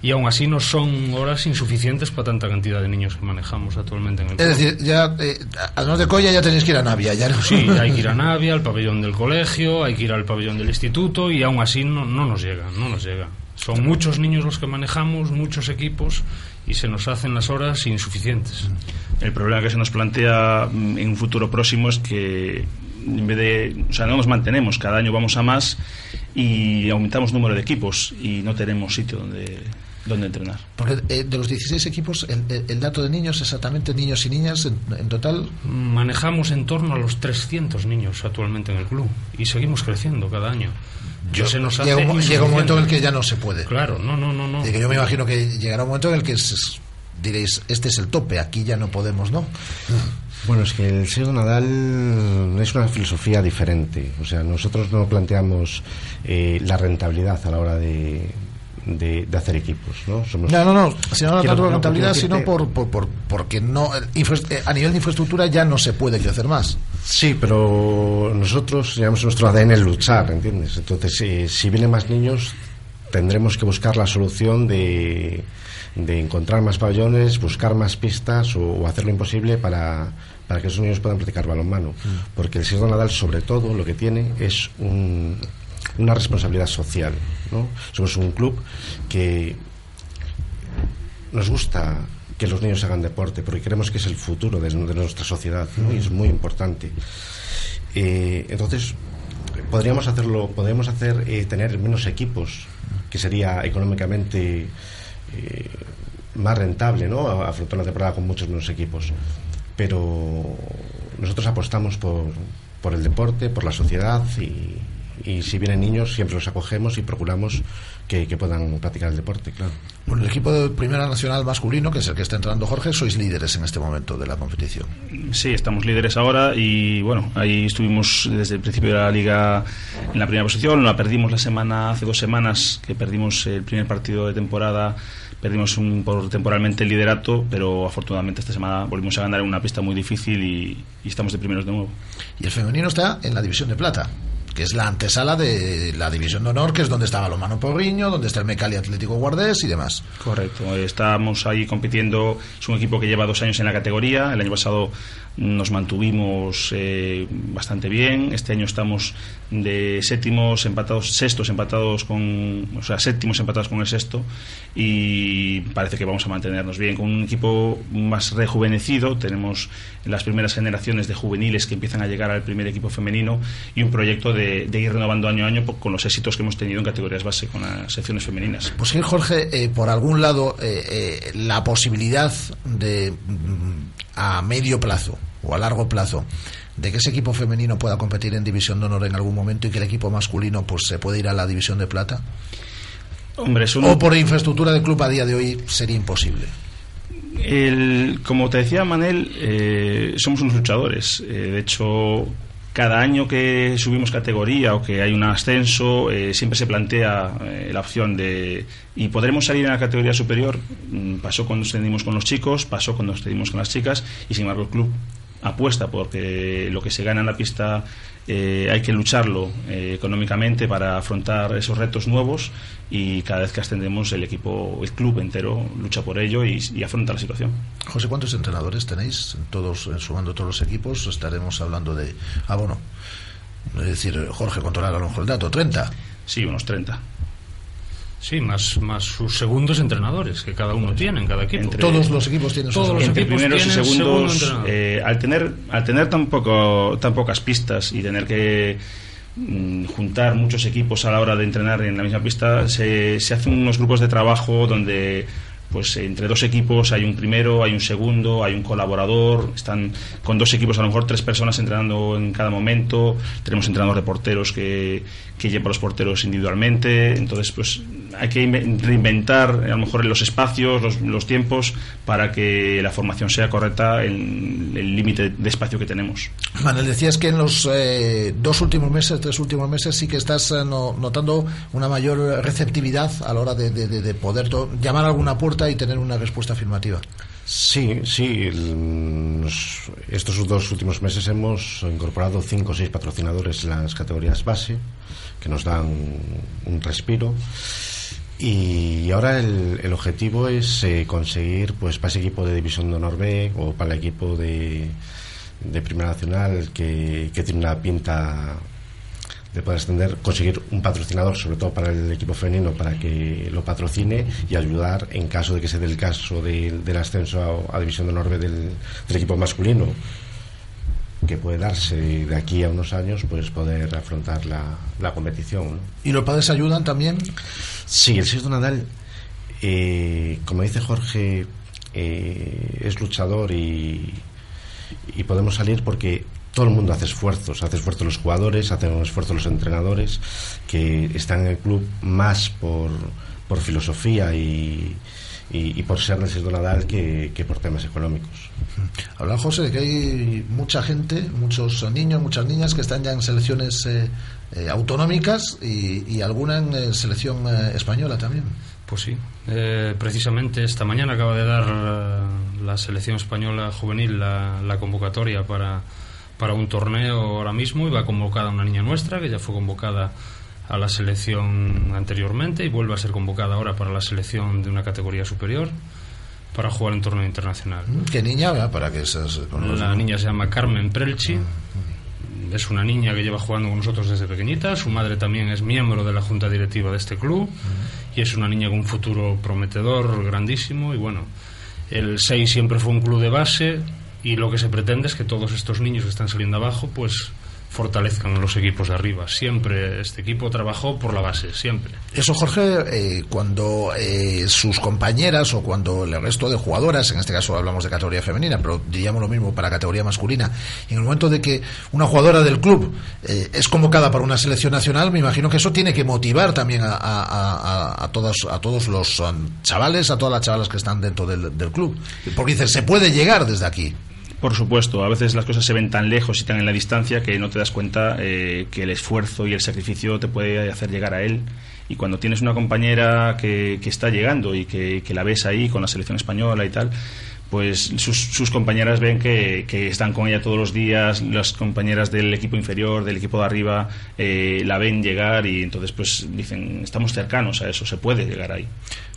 Y aún así no son horas insuficientes para tanta cantidad de niños que manejamos actualmente en el Es decir, ya, eh, además de Colla ya tenéis que ir a Navia. Ya no- Sí, hay que ir a Navia, al pabellón del colegio, hay que ir al pabellón del instituto y aún así no, no nos llega, no nos llega. Son muchos niños los que manejamos, muchos equipos y se nos hacen las horas insuficientes. El problema que se nos plantea mm, en un futuro próximo es que en vez de, o sea, no nos mantenemos, cada año vamos a más y aumentamos número de equipos y no tenemos sitio donde, donde entrenar. Porque eh, de los 16 equipos, el, dato de niños, exactamente niños y niñas en, en total. Manejamos en torno a los 300 niños actualmente en el club y seguimos creciendo cada año. Yo- se nos hace llega, un, llega un momento en el que ya no se puede. Claro, no, no, no, no. Y que yo me imagino que llegará un momento en el que es- diréis, este es el tope, aquí ya no podemos, ¿no? Bueno, es que el Seo Nadal es una filosofía diferente. O sea, nosotros no planteamos eh, la rentabilidad a la hora de, de, de hacer equipos, ¿no? Somos- No, no, no, si no, tanto por quiero sino por, por, por- porque no, eh, a nivel de infraestructura ya no se puede crecer más. Sí, pero nosotros llevamos nuestro ADN en luchar, ¿entiendes? Entonces, eh, si vienen más niños, tendremos que buscar la solución de, de encontrar más pabellones, buscar más pistas o, o hacer lo imposible para, para que esos niños puedan practicar balonmano. Porque el Sierra Nadal, sobre todo, lo que tiene es un- una responsabilidad social. ¿no? Somos un club que nos gusta que los niños hagan deporte porque creemos que es el futuro de, de nuestra sociedad ¿no? y es muy importante. Eh, entonces, podríamos hacerlo, podríamos hacer eh, tener menos equipos, que sería económicamente eh, más rentable, ¿no? Afrontar una temporada con muchos menos equipos. Pero nosotros apostamos por, por el deporte, por la sociedad y, y si vienen niños siempre los acogemos y procuramos que, que puedan practicar el deporte, claro. Bueno, el equipo de Primera Nacional masculino, que es el que está entrando Jorge, sois líderes en este momento de la competición. Sí, estamos líderes ahora y bueno, ahí estuvimos desde el principio de la liga en la primera posición, la perdimos la semana, hace dos semanas que perdimos el primer partido de temporada, perdimos un, por temporalmente el liderato, pero afortunadamente esta semana volvimos a ganar en una pista muy difícil y, y estamos de primeros de nuevo. Y el femenino está en la división de plata, que es la antesala de la división de honor, que es donde está Balomano Porriño, donde está el Mecali Atlético Guardés y demás. Correcto, estamos ahí compitiendo, es un equipo que lleva dos años en la categoría, el año pasado nos mantuvimos eh, bastante bien, este año estamos de séptimos empatados, sextos empatados con, o sea, séptimos empatados con el sexto y parece que vamos a mantenernos bien con un equipo más rejuvenecido, tenemos las primeras generaciones de juveniles que empiezan a llegar al primer equipo femenino y un proyecto de, ir renovando año a año con los éxitos que hemos tenido en categorías base con las secciones femeninas. Pues sí, Jorge, eh, por algún lado, eh, eh, la posibilidad de mm, a medio plazo o a largo plazo de que ese equipo femenino pueda competir en división de honor en algún momento y que el equipo masculino pues se pueda ir a la división de plata Hombre, es un- o por infraestructura del club a día de hoy sería imposible El- como te decía Manel, eh, somos unos luchadores. Eh, de hecho, cada año que subimos categoría o que hay un ascenso, eh, siempre se plantea la opción de y podremos salir en la categoría superior. Mm, Pasó cuando ascendimos con los chicos, pasó cuando ascendimos con las chicas y sin embargo el club apuesta porque lo que se gana en la pista eh, hay que lucharlo eh, económicamente para afrontar esos retos nuevos y cada vez que ascendemos el equipo, el club entero lucha por ello y, y afronta la situación. José, ¿cuántos entrenadores tenéis? Todos, eh, sumando todos los equipos, estaremos hablando de... Ah, bueno, es decir, Jorge, controlar a lo mejor el dato, 30. Sí, unos 30. Sí, más, más sus segundos entrenadores que cada uno tiene en cada equipo. Entre- Todos los equipos tienen Todos los Entre equipos primeros y segundo segundos, eh, al tener, al tener tan, poco, tan pocas pistas y tener que mm, juntar muchos equipos a la hora de entrenar en la misma pista, se, se hacen unos grupos de trabajo donde pues entre dos equipos hay un primero, hay un segundo, hay un colaborador, están con dos equipos a lo mejor tres personas entrenando en cada momento, tenemos entrenador de porteros que, que lleva a los porteros individualmente, entonces pues hay que inve- reinventar a lo mejor los espacios, los, los tiempos para que la formación sea correcta en el límite de espacio que tenemos. Manuel, decías que en los eh, dos últimos meses, tres últimos meses, sí que estás eh, no- notando una mayor receptividad a la hora de, de- de- de poder llamar a alguna puerta y tener una respuesta afirmativa. Sí, sí. estos dos últimos meses hemos incorporado cinco o seis patrocinadores en las categorías base que nos dan un respiro. Y ahora el, el objetivo es eh, conseguir, pues, para ese equipo de División de Honor B o para el equipo de, de Primera Nacional que, que tiene una pinta de poder extender, conseguir un patrocinador, sobre todo para el equipo femenino, para que lo patrocine y ayudar en caso de que se dé el caso de- del ascenso a, a División de Honor B del, del equipo masculino, que puede darse de aquí a unos años, pues poder afrontar la, la competición. ¿no? ¿Y los padres ayudan también? Sí, el Sexto Nadal, eh, como dice Jorge, eh, es luchador y, y podemos salir porque todo el mundo hace esfuerzos, hace esfuerzos los jugadores, hacen esfuerzos los entrenadores que están en el club más por, por filosofía y, y, y por ser del Sexto Nadal que, que por temas económicos. Habla José de que hay mucha gente, muchos niños, muchas niñas que están ya en selecciones eh, eh, autonómicas y, y alguna en eh, selección eh, española también. Pues sí, Eh, precisamente esta mañana acaba de dar la selección española juvenil la, la convocatoria para, para un torneo ahora mismo y va convocada una niña nuestra que ya fue convocada a la selección anteriormente y vuelve a ser convocada ahora para la selección de una categoría superior para jugar en torneo internacional. ¿Qué niña? ¿verdad? Para que se conozca. La niña se llama Carmen Prelchi. Es una niña que lleva jugando con nosotros desde pequeñita. Su madre también es miembro de la junta directiva de este club. Y es una niña con un futuro prometedor, grandísimo. Y bueno, el 6 siempre fue un club de base. Y lo que se pretende es que todos estos niños que están saliendo abajo, pues fortalezcan los equipos de arriba. Siempre este equipo trabajó por la base, siempre. Eso, Jorge, eh, cuando eh, sus compañeras o cuando el resto de jugadoras, en este caso hablamos de categoría femenina, pero diríamos lo mismo para categoría masculina, en el momento de que una jugadora del club eh, es convocada para una selección nacional, me imagino que eso tiene que motivar también a, a, a, todas, a todos los um, chavales, a todas las chavalas que están dentro del, del club. Porque dicen, se puede llegar desde aquí. Por supuesto, a veces las cosas se ven tan lejos y tan en la distancia que no te das cuenta eh, que el esfuerzo y el sacrificio te puede hacer llegar a él. Y cuando tienes una compañera que, que está llegando y que, que la ves ahí con la selección española y tal, pues sus, sus compañeras ven que, que están con ella todos los días, las compañeras del equipo inferior, del equipo de arriba, eh, la ven llegar y entonces pues dicen, estamos cercanos a eso, se puede llegar ahí.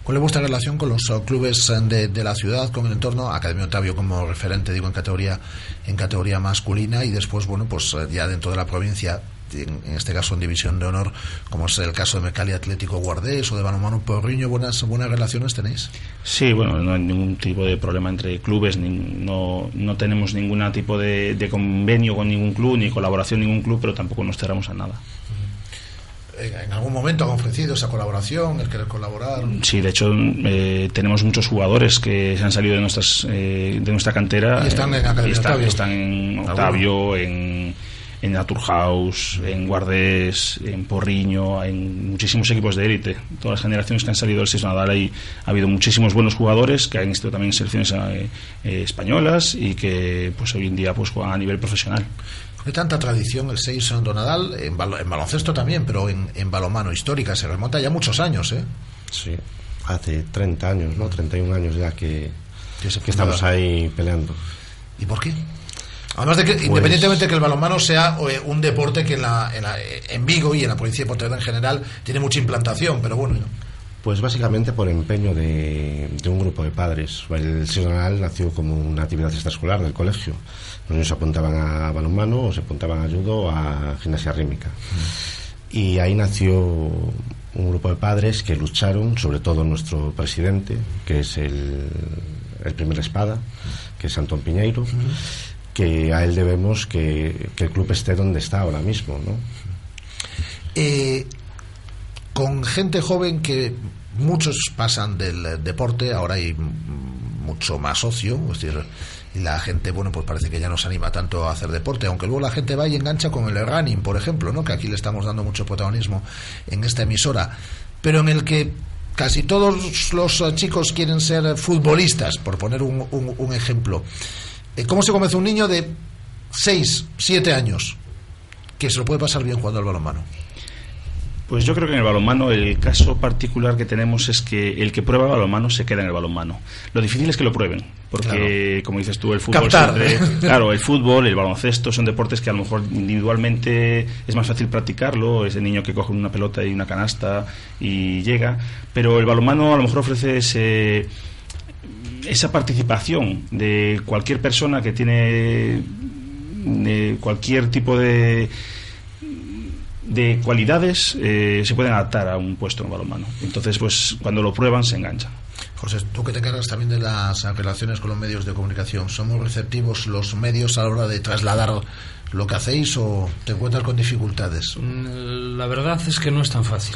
¿Cuál es vuestra relación con los uh, clubes uh, de, de la ciudad, con el entorno? Academia Otavio como referente, digo, en categoría, en categoría masculina y después, bueno, pues uh, ya dentro de la provincia, en, en, este caso en División de Honor, como es el caso de Mecali Atlético Guardés o de Balonmano Porriño, ¿buenas, buenas relaciones tenéis? Sí, bueno, no hay ningún tipo de problema entre clubes, ni, no, no tenemos ningún tipo de, de convenio con ningún club, ni colaboración con ningún club, pero tampoco nos cerramos a nada. en algún momento han ofrecido esa colaboración, el querer colaborar. Sí, de hecho eh, tenemos muchos jugadores que se han salido de nuestras eh, de nuestra cantera y están en Academia y están, Octavio. están en Octavio, en, en Naturhaus, en Guardés, en Porriño, en muchísimos equipos de élite. Todas las generaciones que han salido del Seis Nadal ahí ha habido muchísimos buenos jugadores que han estado también en selecciones eh, eh, españolas y que pues hoy en día pues juegan a nivel profesional. ¿Por qué tanta tradición el 6 en Donadal? En, bal en, baloncesto también, pero en, en, balomano histórica. Se remonta ya muchos años, ¿eh? Sí, hace 30 años, ¿no? 31 años ya que, que estamos ahí peleando. ¿Y por qué? Además de que, pues, independientemente de que el balonmano sea eh, un deporte que en, la, en, la, en, Vigo y en la provincia de Pontevedra en general tiene mucha implantación, pero bueno. ¿no? Pues básicamente por empeño de, de un grupo de padres. El Sesional nació como una actividad extraescolar del colegio. Los niños se apuntaban a balonmano o se apuntaban a judo o a gimnasia rítmica. Mm. Y ahí nació un grupo de padres que lucharon, sobre todo nuestro presidente, que es el, el primer espada, que es Antón Piñeiro, mm. Que a él debemos que, el club esté donde está ahora mismo. ¿no? Eh, con gente joven que muchos pasan del deporte, ahora hay mucho más ocio, es decir, la gente, bueno, pues parece que ya no se anima tanto a hacer deporte, aunque luego la gente va y engancha con el running, por ejemplo, ¿no? que aquí le estamos dando mucho protagonismo en esta emisora, pero en el que casi todos los chicos quieren ser futbolistas, por poner un- un ejemplo. Eh, ¿Cómo se convence un niño de 6, 7 años que se lo puede pasar bien jugando al balonmano? Pues yo creo que en el balonmano el caso particular que tenemos es que el que prueba el balonmano se queda en el balonmano. Lo difícil es que lo prueben, porque como dices tú, el fútbol siempre- claro, el fútbol, el baloncesto son deportes que a lo mejor individualmente es más fácil practicarlo, ese niño que coge una pelota y una canasta y llega, pero el balonmano a lo mejor ofrece ese esa participación de cualquier persona que tiene de cualquier tipo de de cualidades eh, se pueden adaptar a un puesto en balonmano. Entonces, pues cuando lo prueban se enganchan. José, tú que te encargas también de las relaciones con los medios de comunicación, ¿somos receptivos los medios a la hora de trasladar lo que hacéis o te encuentras con dificultades? Mm, La verdad es que no es tan fácil.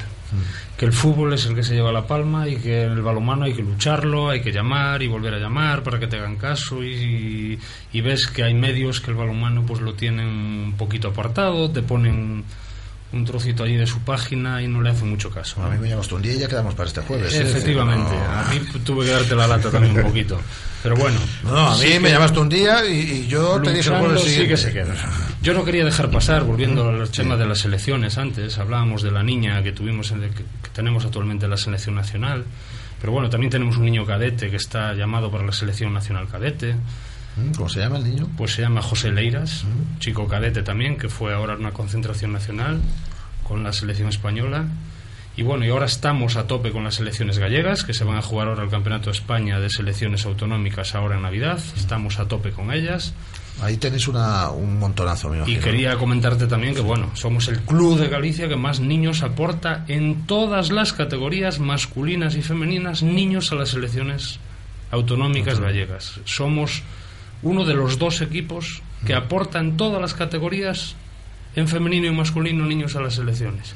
Que el fútbol es el que se lleva la palma y que en el balonmano hay que lucharlo, hay que llamar y volver a llamar para que te hagan caso y, y ves que hay medios que el balonmano pues lo tienen un poquito apartado, te ponen un trocito allí de su página y no le hacen mucho caso. A mí me llamas tú un día y ya quedamos para este jueves. Efectivamente, No. a mí tuve que darte la lata también un poquito. Pero bueno. No, a mí sí me llamaste tú un día y, y yo te dije el jueves sí que se queda. Yo no quería dejar pasar, volviendo al tema de las selecciones antes, hablábamos de la niña que tuvimos en- que, que tenemos actualmente en la selección nacional, pero bueno, también tenemos un niño cadete que está llamado para la selección nacional cadete. Mm, ¿Cómo se llama el niño? Pues se llama José Leiras, chico cadete también, que fue ahora a una concentración nacional con la selección española. Y bueno, y ahora estamos a tope con las selecciones gallegas, que se van a jugar ahora el Campeonato de España de Selecciones Autonómicas ahora en Navidad. Estamos a tope con ellas. Ahí tenéis una, un montonazo, me Y imagino. quería comentarte también que, bueno, somos el club de Galicia que más niños aporta en todas las categorías masculinas y femeninas, niños a las selecciones autonómicas gallegas. Somos uno de los dos equipos que aporta en todas las categorías, en femenino y masculino, niños a las selecciones.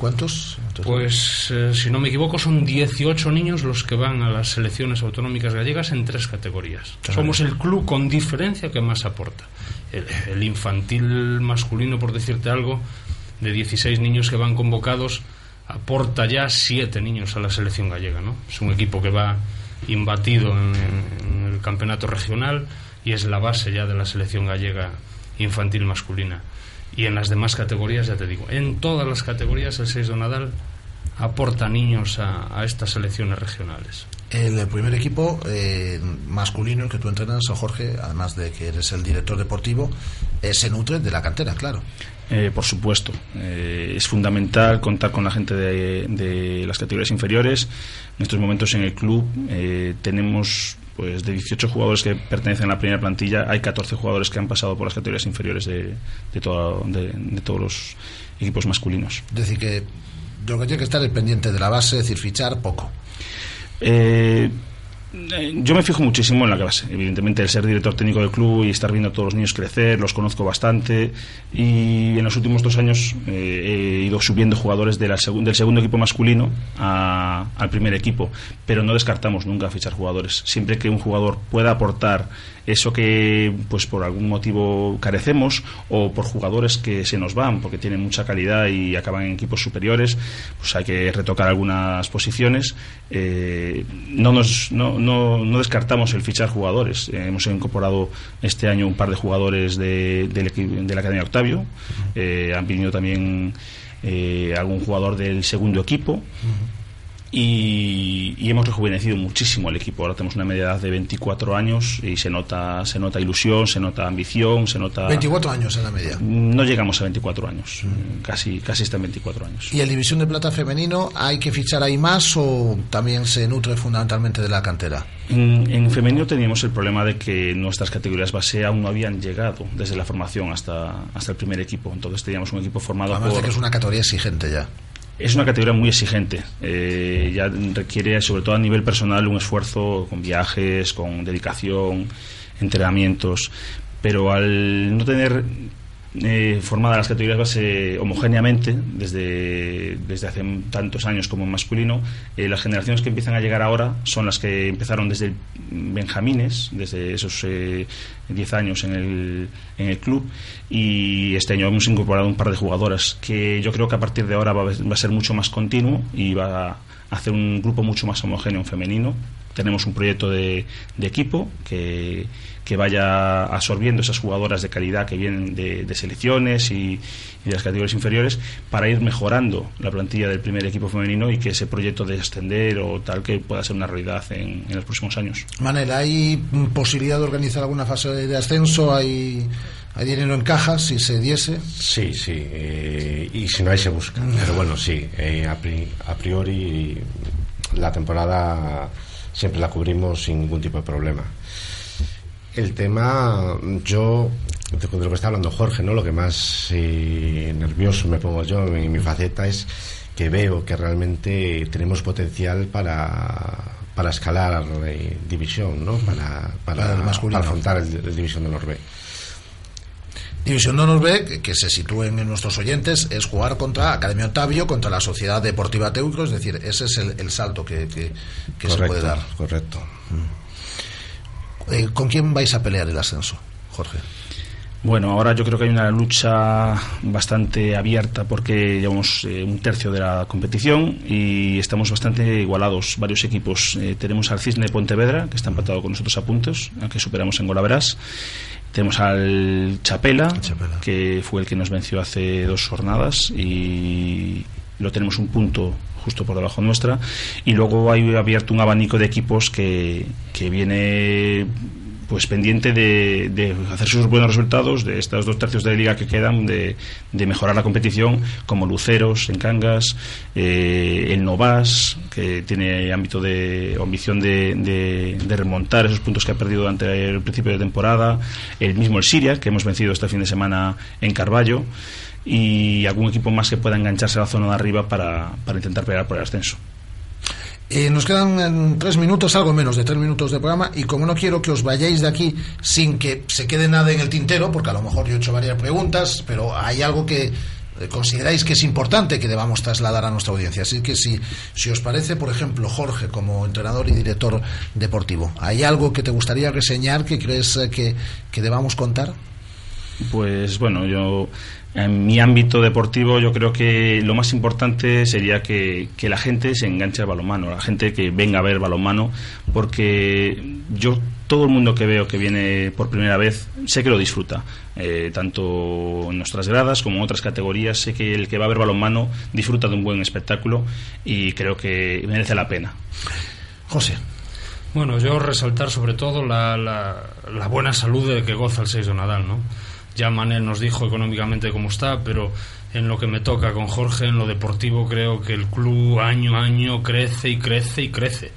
¿Cuántos? Pues, eh, si no me equivoco, son 18 niños los que van a las selecciones autonómicas gallegas en tres categorías. Claro. Somos el club con diferencia que más aporta. El, el infantil masculino, por decirte algo, de 16 niños que van convocados, aporta ya 7 niños a la selección gallega. ¿no? Es un equipo que va imbatido en, en el campeonato regional y es la base ya de la selección gallega infantil masculina. Y en las demás categorías, ya te digo, en todas las categorías el 6 de Nadal aporta niños a, a estas selecciones regionales. El primer equipo eh, masculino que tú entrenas, Jorge, además de que eres el director deportivo, eh, se nutre de la cantera, claro. Eh, por supuesto, eh, es fundamental contar con la gente de, de las categorías inferiores. En estos momentos en el club eh, tenemos pues de 18 jugadores que pertenecen a la primera plantilla, hay 14 jugadores que han pasado por las categorías inferiores de, de, todo- de- de todos los equipos masculinos. Es decir, que lo que tiene que estar es pendiente de la base, es decir, fichar poco. Eh, yo me fijo muchísimo en la clase, evidentemente el ser director técnico del club y estar viendo a todos los niños crecer, los conozco bastante y en los últimos dos años eh, he ido subiendo jugadores de la segun- del segundo equipo masculino a- al primer equipo, pero no descartamos nunca fichar jugadores. Siempre que un jugador pueda aportar eso que pues por algún motivo carecemos o por jugadores que se nos van porque tienen mucha calidad y acaban en equipos superiores, pues hay que retocar algunas posiciones. Eh, no, nos, no, no, no descartamos el fichar jugadores. Eh, hemos incorporado este año un par de jugadores de, del equi- de la Academia Octavio. Eh, han venido también eh, algún jugador del segundo equipo. Y, y hemos rejuvenecido muchísimo el equipo. Ahora tenemos una media edad de 24 años y se nota, se nota ilusión, se nota ambición, se nota. 24 años en la media. No llegamos a 24 años, casi, casi está en 24 años. ¿Y en División de Plata Femenino hay que fichar ahí más o también se nutre fundamentalmente de la cantera? En, en femenino teníamos el problema de que nuestras categorías base aún no habían llegado desde la formación hasta, hasta el primer equipo. Entonces teníamos un equipo formado Además de por... que es una categoría exigente ya. Es una categoría muy exigente. Eh, ya requiere, sobre todo a nivel personal, un esfuerzo con viajes, con dedicación, entrenamientos. Pero al no tener eh, formada las categorías base homogéneamente desde, desde hace tantos años como en masculino. Eh, las generaciones que empiezan a llegar ahora son las que empezaron desde Benjamines, desde esos eh, 10 años en el, en el club, y este año hemos incorporado un par de jugadoras que yo creo que a partir de ahora va a, va a ser mucho más continuo y va a hacer un grupo mucho más homogéneo en femenino. Tenemos un proyecto de, de equipo que, que vaya absorbiendo esas jugadoras de calidad que vienen de, de selecciones y, y de las categorías inferiores para ir mejorando la plantilla del primer equipo femenino y que ese proyecto de extender o tal que pueda ser una realidad en, en los próximos años. Manel, ¿hay posibilidad de organizar alguna fase de ascenso? ¿Hay, hay dinero en caja si se diese? Sí, sí. eh, y si no hay, se busca. Pero bueno, sí. eh, a, pri- a priori, la temporada siempre la cubrimos sin ningún tipo de problema. El tema, yo, de lo que está hablando Jorge, ¿no? Lo que más eh, nervioso me pongo yo en mi faceta es que veo que realmente tenemos potencial para, para escalar eh, división, ¿no? Para, para, Para el masculino. para afrontar el, el división de Norbe. División de Honor B, que, que se sitúen en nuestros oyentes, es jugar contra Academia Octavio, contra la Sociedad Deportiva Teucro, es decir, ese es el, el salto que, que- que se puede dar. Correcto. Eh, ¿Con quién vais a pelear el ascenso, Jorge? Bueno, ahora yo creo que hay una lucha bastante abierta porque llevamos eh, un tercio de la competición y estamos bastante igualados. Varios equipos. Eh, tenemos al Cisne de Pontevedra, que está empatado con nosotros a puntos, aunque superamos en Golaveras. Tenemos al Chapela, que fue el que nos venció hace dos jornadas y lo tenemos un punto justo por debajo nuestra. Y luego hay abierto un abanico de equipos que, que viene pues pendiente de, de hacer sus buenos resultados de estos dos tercios de liga que quedan de, de mejorar la competición como Luceros en Cangas eh, el Novas que tiene ámbito de ambición de, de- remontar esos puntos que ha perdido durante el principio de temporada el mismo el Siria que hemos vencido este fin de semana en Carballo y algún equipo más que pueda engancharse a la zona de arriba para, para intentar pelear por el ascenso. Eh, nos quedan eh, tres minutos, algo menos de tres minutos de programa, y como no quiero que os vayáis de aquí sin que se quede nada en el tintero, porque a lo mejor yo he hecho varias preguntas, pero hay algo que consideráis que es importante que debamos trasladar a nuestra audiencia. Así que si, si os parece, por ejemplo, Jorge, como entrenador y director deportivo, ¿hay algo que te gustaría reseñar que crees eh, que, que debamos contar? Pues bueno, yo en mi ámbito deportivo yo creo que lo más importante sería que, que la gente se enganche al balonmano, la gente que venga a ver balonmano, porque yo todo el mundo que veo que viene por primera vez sé que lo disfruta, eh, tanto en nuestras gradas como en otras categorías, sé que el que va a ver balonmano disfruta de un buen espectáculo y creo que merece la pena. José. Bueno, yo resaltar sobre todo la, la, buena salud de que goza el 6 de Nadal, ¿no? Ya Manel nos dijo económicamente cómo está, pero en lo que me toca con Jorge, en lo deportivo, creo que el club año a año crece y crece y crece.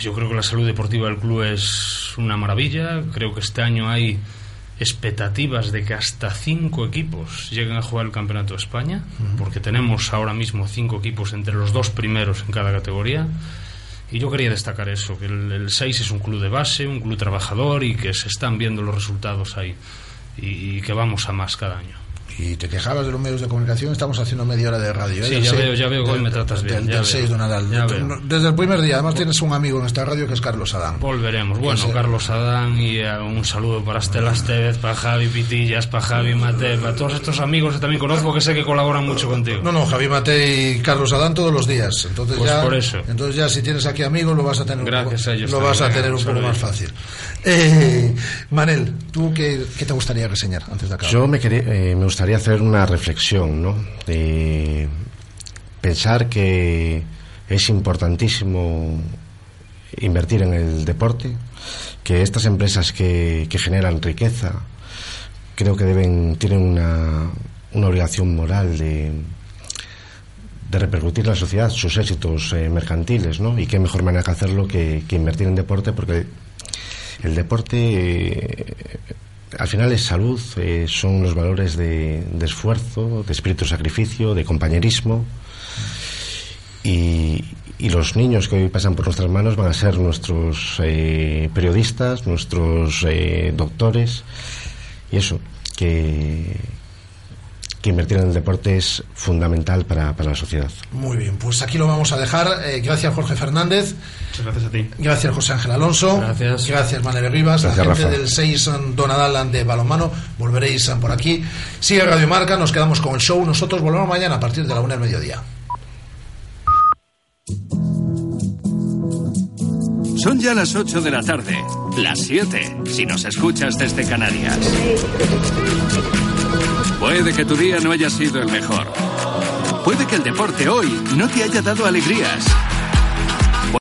Yo creo que la salud deportiva del club es una maravilla. Creo que este año hay expectativas de que hasta cinco equipos lleguen a jugar el Campeonato de España, porque tenemos ahora mismo cinco equipos entre los dos primeros en cada categoría. Y yo quería destacar eso, que el, el 6 es un club de base, un club trabajador y que se están viendo los resultados ahí y, y que vamos a más cada año. Y te quejabas de los medios de comunicación, estamos haciendo media hora de radio. ¿eh? Sí, ya veo, ya veo que hoy del- me tratas bien, Del, ya del veo. 6 de Nadal. Desde el primer día, además tienes un amigo en esta radio que es Carlos Adán. Volveremos. Bueno, Carlos Adán y eh, un saludo para Estela Estevez, para Javi Pitillas, para Javi Mate, para todos estos amigos que también conozco que sé que colaboran mucho contigo. No, no, Javi Mate y Carlos Adán todos los días. Entonces Pues ya, por eso. entonces ya si tienes aquí amigos lo vas a tener Gracias un poco, a ellos lo vas a Venga, tener un poco más fácil. Eh, Manel, ¿tú qué, qué te gustaría reseñar antes de acabar? Yo me, quería- eh, me gustaría hacer una reflexión, ¿no? De pensar que es importantísimo invertir en el deporte, que estas empresas que, que generan riqueza creo que deben tienen una, una obligación moral de, de repercutir en la sociedad sus éxitos eh, mercantiles, ¿no? Y qué mejor manera que hacerlo que, que invertir en deporte, porque el deporte eh, al final es salud, eh, son los valores de, esfuerzo, de espíritu sacrificio, de compañerismo. Y, y los niños que hoy pasan por nuestras manos van a ser nuestros eh, periodistas, nuestros eh, doctores. Y eso, que, que invertir en el deporte es fundamental para, para la sociedad. Muy bien, pues aquí lo vamos a dejar. Eh, gracias, Jorge Fernández. Muchas gracias a ti. Gracias, José Ángel Alonso. Gracias. Gracias, Manere Rivas. Gracias, la gente Rafa. del 6 Donadal de Balonmano. Volveréis por aquí. Sigue Radio Marca, nos quedamos con el show. Nosotros volvemos mañana a partir de la una del mediodía. Son ya las 8 de la tarde, las 7 si nos escuchas desde Canarias. Puede que tu día no haya sido el mejor. Puede que el deporte hoy no te haya dado alegrías.